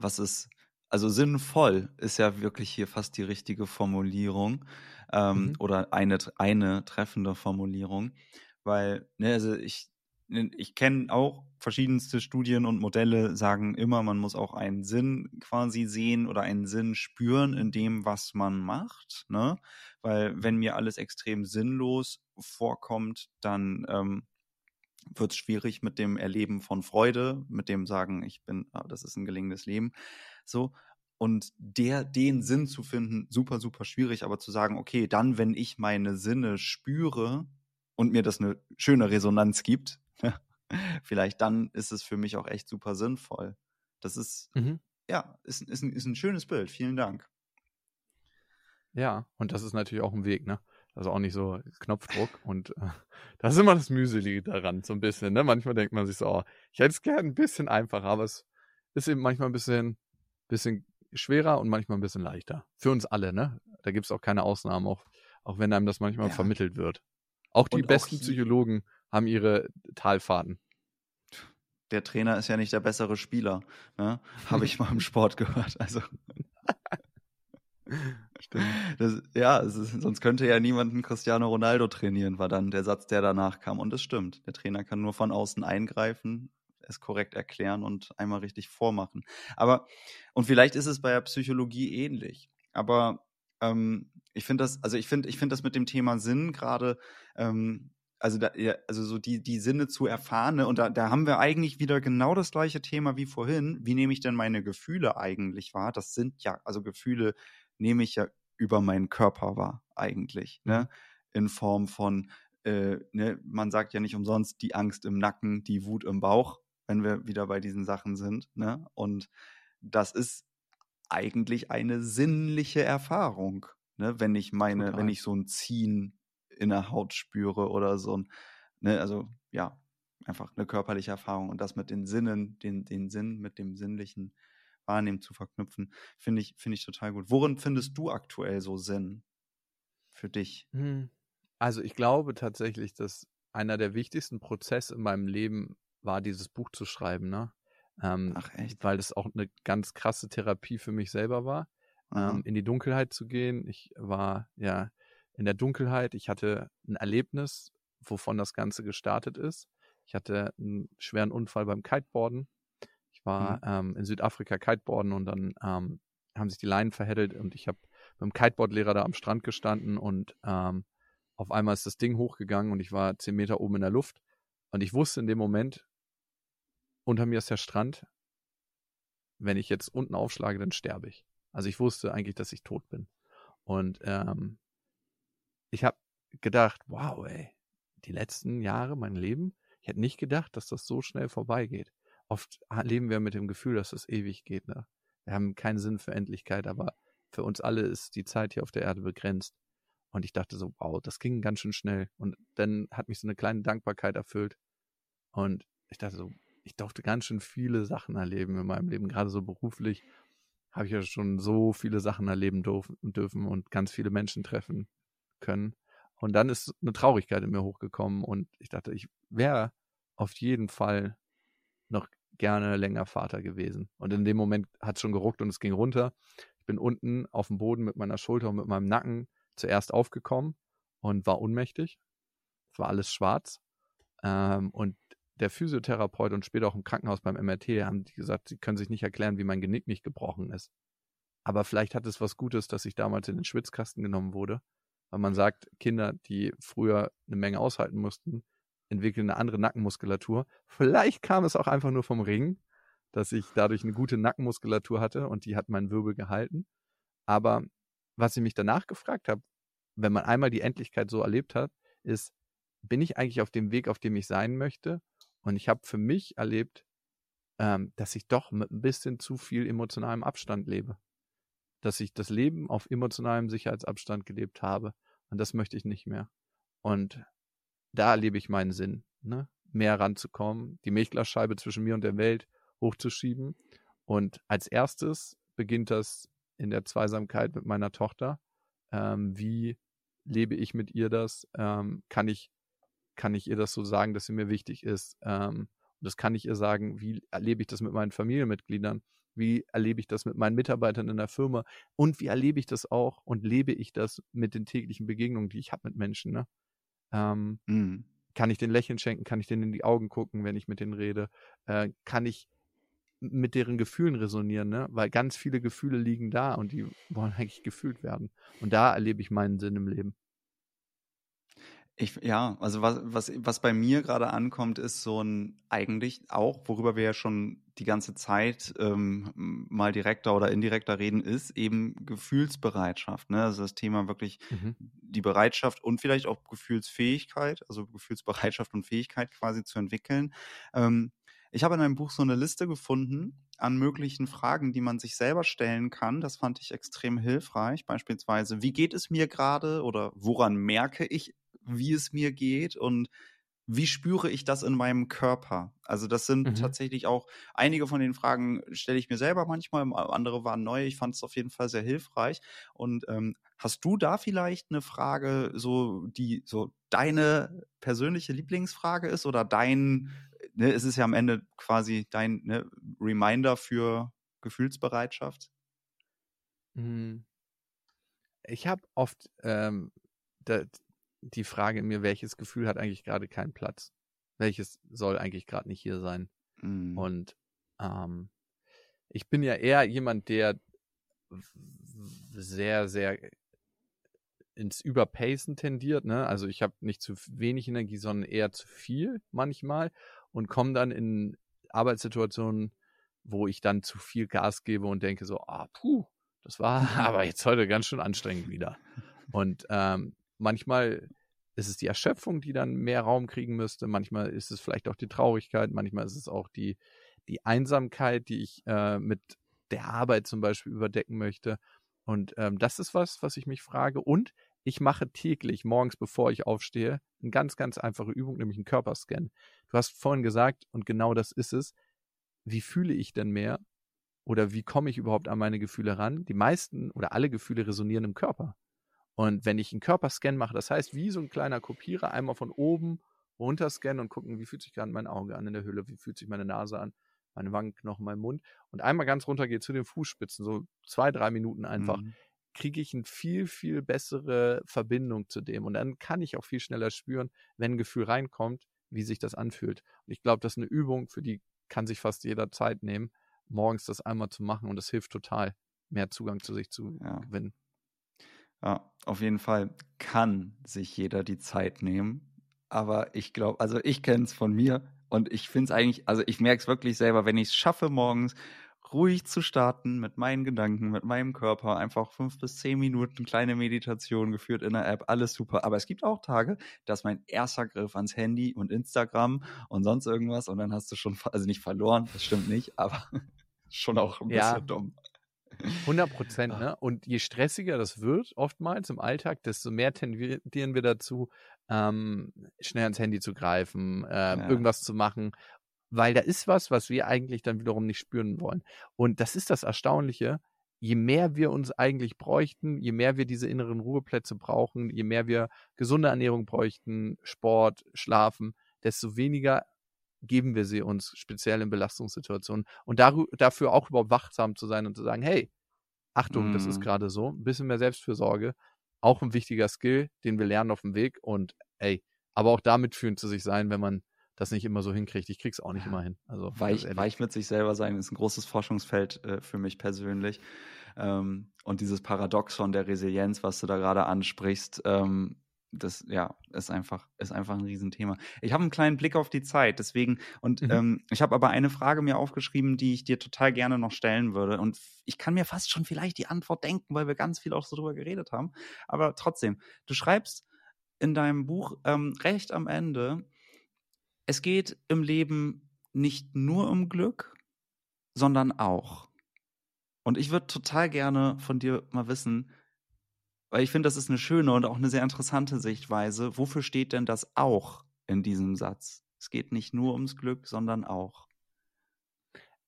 was ist, also sinnvoll ist ja wirklich hier fast die richtige Formulierung ähm, mhm. oder eine, eine treffende Formulierung, weil, ne, also ich, ich kenne auch verschiedenste Studien und Modelle sagen immer, man muss auch einen Sinn quasi sehen oder einen Sinn spüren in dem, was man macht, ne? Weil wenn mir alles extrem sinnlos vorkommt, dann ähm, wird es schwierig mit dem Erleben von Freude, mit dem Sagen, ich bin, ah, das ist ein gelingendes Leben. So. Und der, den Sinn zu finden, super, super schwierig, aber zu sagen, okay, dann, wenn ich meine Sinne spüre und mir das eine schöne Resonanz gibt, [LAUGHS] vielleicht dann ist es für mich auch echt super sinnvoll. Das ist, mhm. ja, ist, ist, ein, ist ein schönes Bild. Vielen Dank. Ja, und das ist natürlich auch ein Weg, ne? Also auch nicht so Knopfdruck. Und äh, [LAUGHS] das ist immer das Mühselige daran, so ein bisschen. Ne? Manchmal denkt man sich so, oh, ich hätte es gerne ein bisschen einfacher, aber es ist eben manchmal ein bisschen, bisschen schwerer und manchmal ein bisschen leichter. Für uns alle, ne? Da gibt es auch keine Ausnahmen, auch, auch wenn einem das manchmal ja. vermittelt wird. Auch die und besten auch Psychologen haben ihre Talfahrten. der Trainer ist ja nicht der bessere Spieler. Ne? [LAUGHS] Habe ich mal im Sport gehört. Also. [LAUGHS] Stimmt. Das, ja, ist, sonst könnte ja niemand einen Cristiano Ronaldo trainieren, war dann der Satz, der danach kam. Und das stimmt. Der Trainer kann nur von außen eingreifen, es korrekt erklären und einmal richtig vormachen. Aber, und vielleicht ist es bei der Psychologie ähnlich. Aber ähm, ich finde das, also ich finde, ich finde das mit dem Thema Sinn gerade, ähm, also da, also so die, die Sinne zu erfahren, ne? und da, da haben wir eigentlich wieder genau das gleiche Thema wie vorhin. Wie nehme ich denn meine Gefühle eigentlich wahr? Das sind ja, also Gefühle nehme ich ja über meinen Körper wahr, eigentlich, ne? Mhm. In Form von, äh, ne, man sagt ja nicht umsonst die Angst im Nacken, die Wut im Bauch, wenn wir wieder bei diesen Sachen sind, ne? Und das ist eigentlich eine sinnliche Erfahrung, ne? Wenn ich meine, Total. wenn ich so ein Ziehen in der Haut spüre oder so ein, ne, also ja, einfach eine körperliche Erfahrung und das mit den Sinnen, den, den Sinn mit dem Sinnlichen Wahrnehmen zu verknüpfen, finde ich, finde ich total gut. Worin findest du aktuell so Sinn für dich? Hm. Also ich glaube tatsächlich, dass einer der wichtigsten Prozesse in meinem Leben war, dieses Buch zu schreiben, ne? Ähm, Ach echt? Weil das auch eine ganz krasse Therapie für mich selber war, ähm, in die Dunkelheit zu gehen. Ich war ja in der Dunkelheit. Ich hatte ein Erlebnis, wovon das Ganze gestartet ist. Ich hatte einen schweren Unfall beim Kiteboarden ich war mhm. ähm, in Südafrika Kiteboarden und dann ähm, haben sich die Leinen verheddelt und ich habe mit dem Kiteboardlehrer da am Strand gestanden und ähm, auf einmal ist das Ding hochgegangen und ich war zehn Meter oben in der Luft und ich wusste in dem Moment, unter mir ist der Strand. Wenn ich jetzt unten aufschlage, dann sterbe ich. Also ich wusste eigentlich, dass ich tot bin. Und ähm, ich habe gedacht, wow, ey, die letzten Jahre, mein Leben, ich hätte nicht gedacht, dass das so schnell vorbeigeht oft leben wir mit dem Gefühl, dass es ewig geht. Ne? Wir haben keinen Sinn für Endlichkeit, aber für uns alle ist die Zeit hier auf der Erde begrenzt. Und ich dachte so, wow, das ging ganz schön schnell. Und dann hat mich so eine kleine Dankbarkeit erfüllt. Und ich dachte so, ich durfte ganz schön viele Sachen erleben in meinem Leben, gerade so beruflich habe ich ja schon so viele Sachen erleben dürfen und ganz viele Menschen treffen können. Und dann ist eine Traurigkeit in mir hochgekommen und ich dachte, ich wäre auf jeden Fall noch gerne länger Vater gewesen. Und in dem Moment hat es schon geruckt und es ging runter. Ich bin unten auf dem Boden mit meiner Schulter und mit meinem Nacken zuerst aufgekommen und war ohnmächtig. Es war alles schwarz. Ähm, und der Physiotherapeut und später auch im Krankenhaus beim MRT haben gesagt, sie können sich nicht erklären, wie mein Genick nicht gebrochen ist. Aber vielleicht hat es was Gutes, dass ich damals in den Schwitzkasten genommen wurde, weil man sagt, Kinder, die früher eine Menge aushalten mussten, entwickeln eine andere Nackenmuskulatur. Vielleicht kam es auch einfach nur vom Ring, dass ich dadurch eine gute Nackenmuskulatur hatte und die hat meinen Wirbel gehalten. Aber was ich mich danach gefragt habe, wenn man einmal die Endlichkeit so erlebt hat, ist, bin ich eigentlich auf dem Weg, auf dem ich sein möchte? Und ich habe für mich erlebt, ähm, dass ich doch mit ein bisschen zu viel emotionalem Abstand lebe. Dass ich das Leben auf emotionalem Sicherheitsabstand gelebt habe. Und das möchte ich nicht mehr. Und da erlebe ich meinen Sinn, ne? mehr ranzukommen, die Milchglasscheibe zwischen mir und der Welt hochzuschieben. Und als erstes beginnt das in der Zweisamkeit mit meiner Tochter. Ähm, wie lebe ich mit ihr das? Ähm, kann ich kann ich ihr das so sagen, dass sie mir wichtig ist? Ähm, und das kann ich ihr sagen, wie erlebe ich das mit meinen Familienmitgliedern? Wie erlebe ich das mit meinen Mitarbeitern in der Firma? Und wie erlebe ich das auch und lebe ich das mit den täglichen Begegnungen, die ich habe mit Menschen? Ne? Ähm, mhm. Kann ich den Lächeln schenken? Kann ich denen in die Augen gucken, wenn ich mit denen rede? Äh, kann ich mit deren Gefühlen resonieren, ne? Weil ganz viele Gefühle liegen da und die wollen eigentlich gefühlt werden. Und da erlebe ich meinen Sinn im Leben. Ich, ja, also was, was, was bei mir gerade ankommt, ist so ein eigentlich auch, worüber wir ja schon die ganze Zeit ähm, mal direkter oder indirekter reden, ist eben Gefühlsbereitschaft. Ne? Also das Thema wirklich mhm. die Bereitschaft und vielleicht auch Gefühlsfähigkeit, also Gefühlsbereitschaft und Fähigkeit quasi zu entwickeln. Ähm, ich habe in einem Buch so eine Liste gefunden an möglichen Fragen, die man sich selber stellen kann. Das fand ich extrem hilfreich. Beispielsweise, wie geht es mir gerade oder woran merke ich wie es mir geht und wie spüre ich das in meinem Körper? Also das sind mhm. tatsächlich auch einige von den Fragen stelle ich mir selber manchmal, andere waren neu. Ich fand es auf jeden Fall sehr hilfreich. Und ähm, hast du da vielleicht eine Frage, so die so deine persönliche Lieblingsfrage ist oder dein ne, es ist ja am Ende quasi dein ne, Reminder für Gefühlsbereitschaft. Hm. Ich habe oft ähm, die Frage in mir, welches Gefühl hat eigentlich gerade keinen Platz? Welches soll eigentlich gerade nicht hier sein? Mhm. Und ähm, ich bin ja eher jemand, der sehr, sehr ins Überpacen tendiert. Ne? Also ich habe nicht zu wenig Energie, sondern eher zu viel manchmal und komme dann in Arbeitssituationen, wo ich dann zu viel Gas gebe und denke so, ah, puh, das war [LAUGHS] aber jetzt heute ganz schön anstrengend wieder. Und ähm, manchmal ist es die Erschöpfung, die dann mehr Raum kriegen müsste. Manchmal ist es vielleicht auch die Traurigkeit. Manchmal ist es auch die, die Einsamkeit, die ich äh, mit der Arbeit zum Beispiel überdecken möchte. Und ähm, das ist was, was ich mich frage. Und ich mache täglich, morgens bevor ich aufstehe, eine ganz, ganz einfache Übung, nämlich einen Körperscan. Du hast vorhin gesagt, und genau das ist es, wie fühle ich denn mehr? Oder wie komme ich überhaupt an meine Gefühle ran? Die meisten oder alle Gefühle resonieren im Körper. Und wenn ich einen Körperscan mache, das heißt, wie so ein kleiner Kopierer, einmal von oben runter scannen und gucken, wie fühlt sich gerade mein Auge an in der Hülle, wie fühlt sich meine Nase an, meine Wangenknochen, mein Mund. Und einmal ganz runter geht zu den Fußspitzen, so zwei, drei Minuten einfach, mhm. kriege ich eine viel, viel bessere Verbindung zu dem. Und dann kann ich auch viel schneller spüren, wenn ein Gefühl reinkommt, wie sich das anfühlt. Und ich glaube, das ist eine Übung, für die kann sich fast jeder Zeit nehmen, morgens das einmal zu machen. Und das hilft total, mehr Zugang zu sich zu ja. gewinnen. Ja, auf jeden Fall kann sich jeder die Zeit nehmen. Aber ich glaube, also ich kenne es von mir und ich finde es eigentlich, also ich merke es wirklich selber, wenn ich es schaffe, morgens ruhig zu starten mit meinen Gedanken, mit meinem Körper, einfach fünf bis zehn Minuten kleine Meditation geführt in der App, alles super. Aber es gibt auch Tage, da ist mein erster Griff ans Handy und Instagram und sonst irgendwas und dann hast du schon, also nicht verloren, das stimmt nicht, aber [LAUGHS] schon auch ein bisschen ja. dumm. 100 Prozent, ne? Und je stressiger das wird, oftmals im Alltag, desto mehr tendieren wir dazu, ähm, schnell ans Handy zu greifen, äh, ja. irgendwas zu machen, weil da ist was, was wir eigentlich dann wiederum nicht spüren wollen. Und das ist das Erstaunliche. Je mehr wir uns eigentlich bräuchten, je mehr wir diese inneren Ruheplätze brauchen, je mehr wir gesunde Ernährung bräuchten, Sport, Schlafen, desto weniger geben wir sie uns, speziell in Belastungssituationen. Und dafür auch überhaupt wachsam zu sein und zu sagen, hey, Achtung, mm. das ist mhm. gerade so, ein bisschen mehr Selbstfürsorge, auch ein wichtiger Skill, den wir lernen auf dem Weg und ey, aber auch damit fühlen zu sich sein, wenn man das nicht immer so hinkriegt. Ich krieg's auch nicht immer hin. Also weich, weich mit sich selber sein ist ein großes Forschungsfeld äh, für mich persönlich. Ähm, und dieses Paradoxon der Resilienz, was du da gerade ansprichst, ähm, das ja ist einfach ist einfach ein Riesenthema. Ich habe einen kleinen Blick auf die Zeit, deswegen und mhm. ähm, ich habe aber eine Frage mir aufgeschrieben, die ich dir total gerne noch stellen würde und ich kann mir fast schon vielleicht die Antwort denken, weil wir ganz viel auch so drüber geredet haben. Aber trotzdem, du schreibst in deinem Buch ähm, recht am Ende, es geht im Leben nicht nur um Glück, sondern auch. Und ich würde total gerne von dir mal wissen, weil ich finde, das ist eine schöne und auch eine sehr interessante Sichtweise. Wofür steht denn das auch in diesem Satz? Es geht nicht nur ums Glück, sondern auch.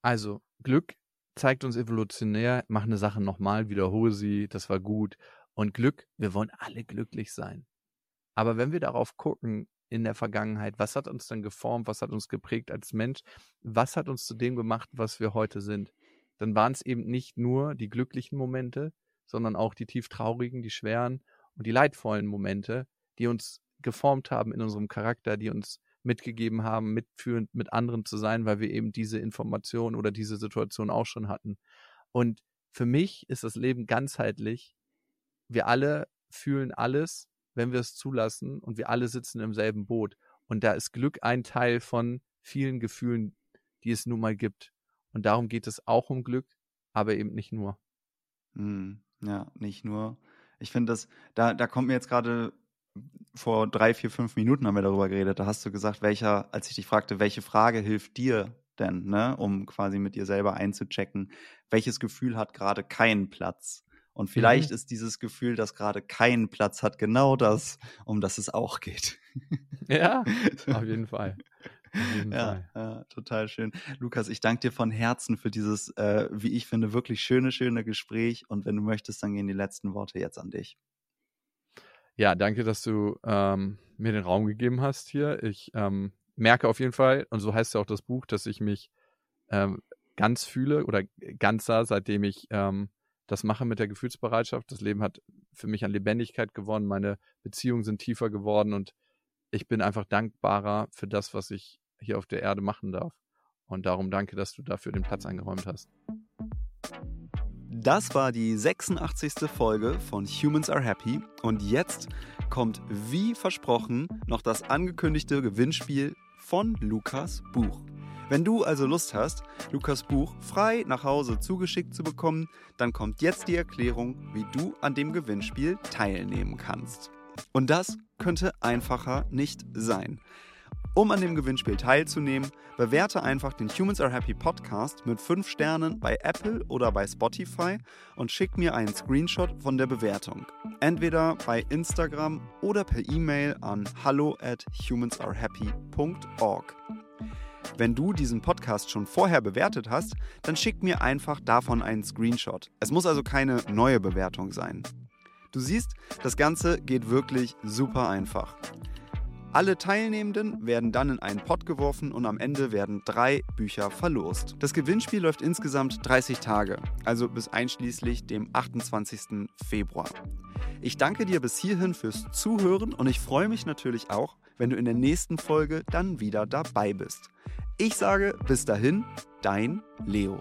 Also, Glück zeigt uns evolutionär, mach eine Sache nochmal, wiederhole sie, das war gut. Und Glück, wir wollen alle glücklich sein. Aber wenn wir darauf gucken, in der Vergangenheit, was hat uns denn geformt, was hat uns geprägt als Mensch, was hat uns zu dem gemacht, was wir heute sind, dann waren es eben nicht nur die glücklichen Momente, sondern auch die tief traurigen, die schweren und die leidvollen Momente, die uns geformt haben in unserem Charakter, die uns mitgegeben haben, mitführend mit anderen zu sein, weil wir eben diese Information oder diese Situation auch schon hatten. Und für mich ist das Leben ganzheitlich. Wir alle fühlen alles, wenn wir es zulassen und wir alle sitzen im selben Boot. Und da ist Glück ein Teil von vielen Gefühlen, die es nun mal gibt. Und darum geht es auch um Glück, aber eben nicht nur. Hm. Ja, nicht nur. Ich finde das, da, da kommt mir jetzt gerade vor drei, vier, fünf Minuten haben wir darüber geredet. Da hast du gesagt, welcher, als ich dich fragte, welche Frage hilft dir denn, ne, um quasi mit dir selber einzuchecken, welches Gefühl hat gerade keinen Platz? Und vielleicht mhm. ist dieses Gefühl, das gerade keinen Platz hat, genau das, um das es auch geht. Ja, [LAUGHS] auf jeden Fall. Ja, ja, total schön. Lukas, ich danke dir von Herzen für dieses, äh, wie ich finde, wirklich schöne, schöne Gespräch. Und wenn du möchtest, dann gehen die letzten Worte jetzt an dich. Ja, danke, dass du ähm, mir den Raum gegeben hast hier. Ich ähm, merke auf jeden Fall, und so heißt ja auch das Buch, dass ich mich ähm, ganz fühle oder ganzer, seitdem ich ähm, das mache mit der Gefühlsbereitschaft. Das Leben hat für mich an Lebendigkeit gewonnen, meine Beziehungen sind tiefer geworden und ich bin einfach dankbarer für das, was ich hier auf der Erde machen darf. Und darum danke, dass du dafür den Platz eingeräumt hast. Das war die 86. Folge von Humans Are Happy und jetzt kommt wie versprochen noch das angekündigte Gewinnspiel von Lukas Buch. Wenn du also Lust hast, Lukas Buch frei nach Hause zugeschickt zu bekommen, dann kommt jetzt die Erklärung, wie du an dem Gewinnspiel teilnehmen kannst. Und das könnte einfacher nicht sein. Um an dem Gewinnspiel teilzunehmen, bewerte einfach den Humans Are Happy Podcast mit 5 Sternen bei Apple oder bei Spotify und schick mir einen Screenshot von der Bewertung. Entweder bei Instagram oder per E-Mail an hallo at humansarehappy.org. Wenn du diesen Podcast schon vorher bewertet hast, dann schick mir einfach davon einen Screenshot. Es muss also keine neue Bewertung sein. Du siehst, das Ganze geht wirklich super einfach. Alle Teilnehmenden werden dann in einen Pott geworfen und am Ende werden drei Bücher verlost. Das Gewinnspiel läuft insgesamt 30 Tage, also bis einschließlich dem 28. Februar. Ich danke dir bis hierhin fürs Zuhören und ich freue mich natürlich auch, wenn du in der nächsten Folge dann wieder dabei bist. Ich sage bis dahin, dein Leo.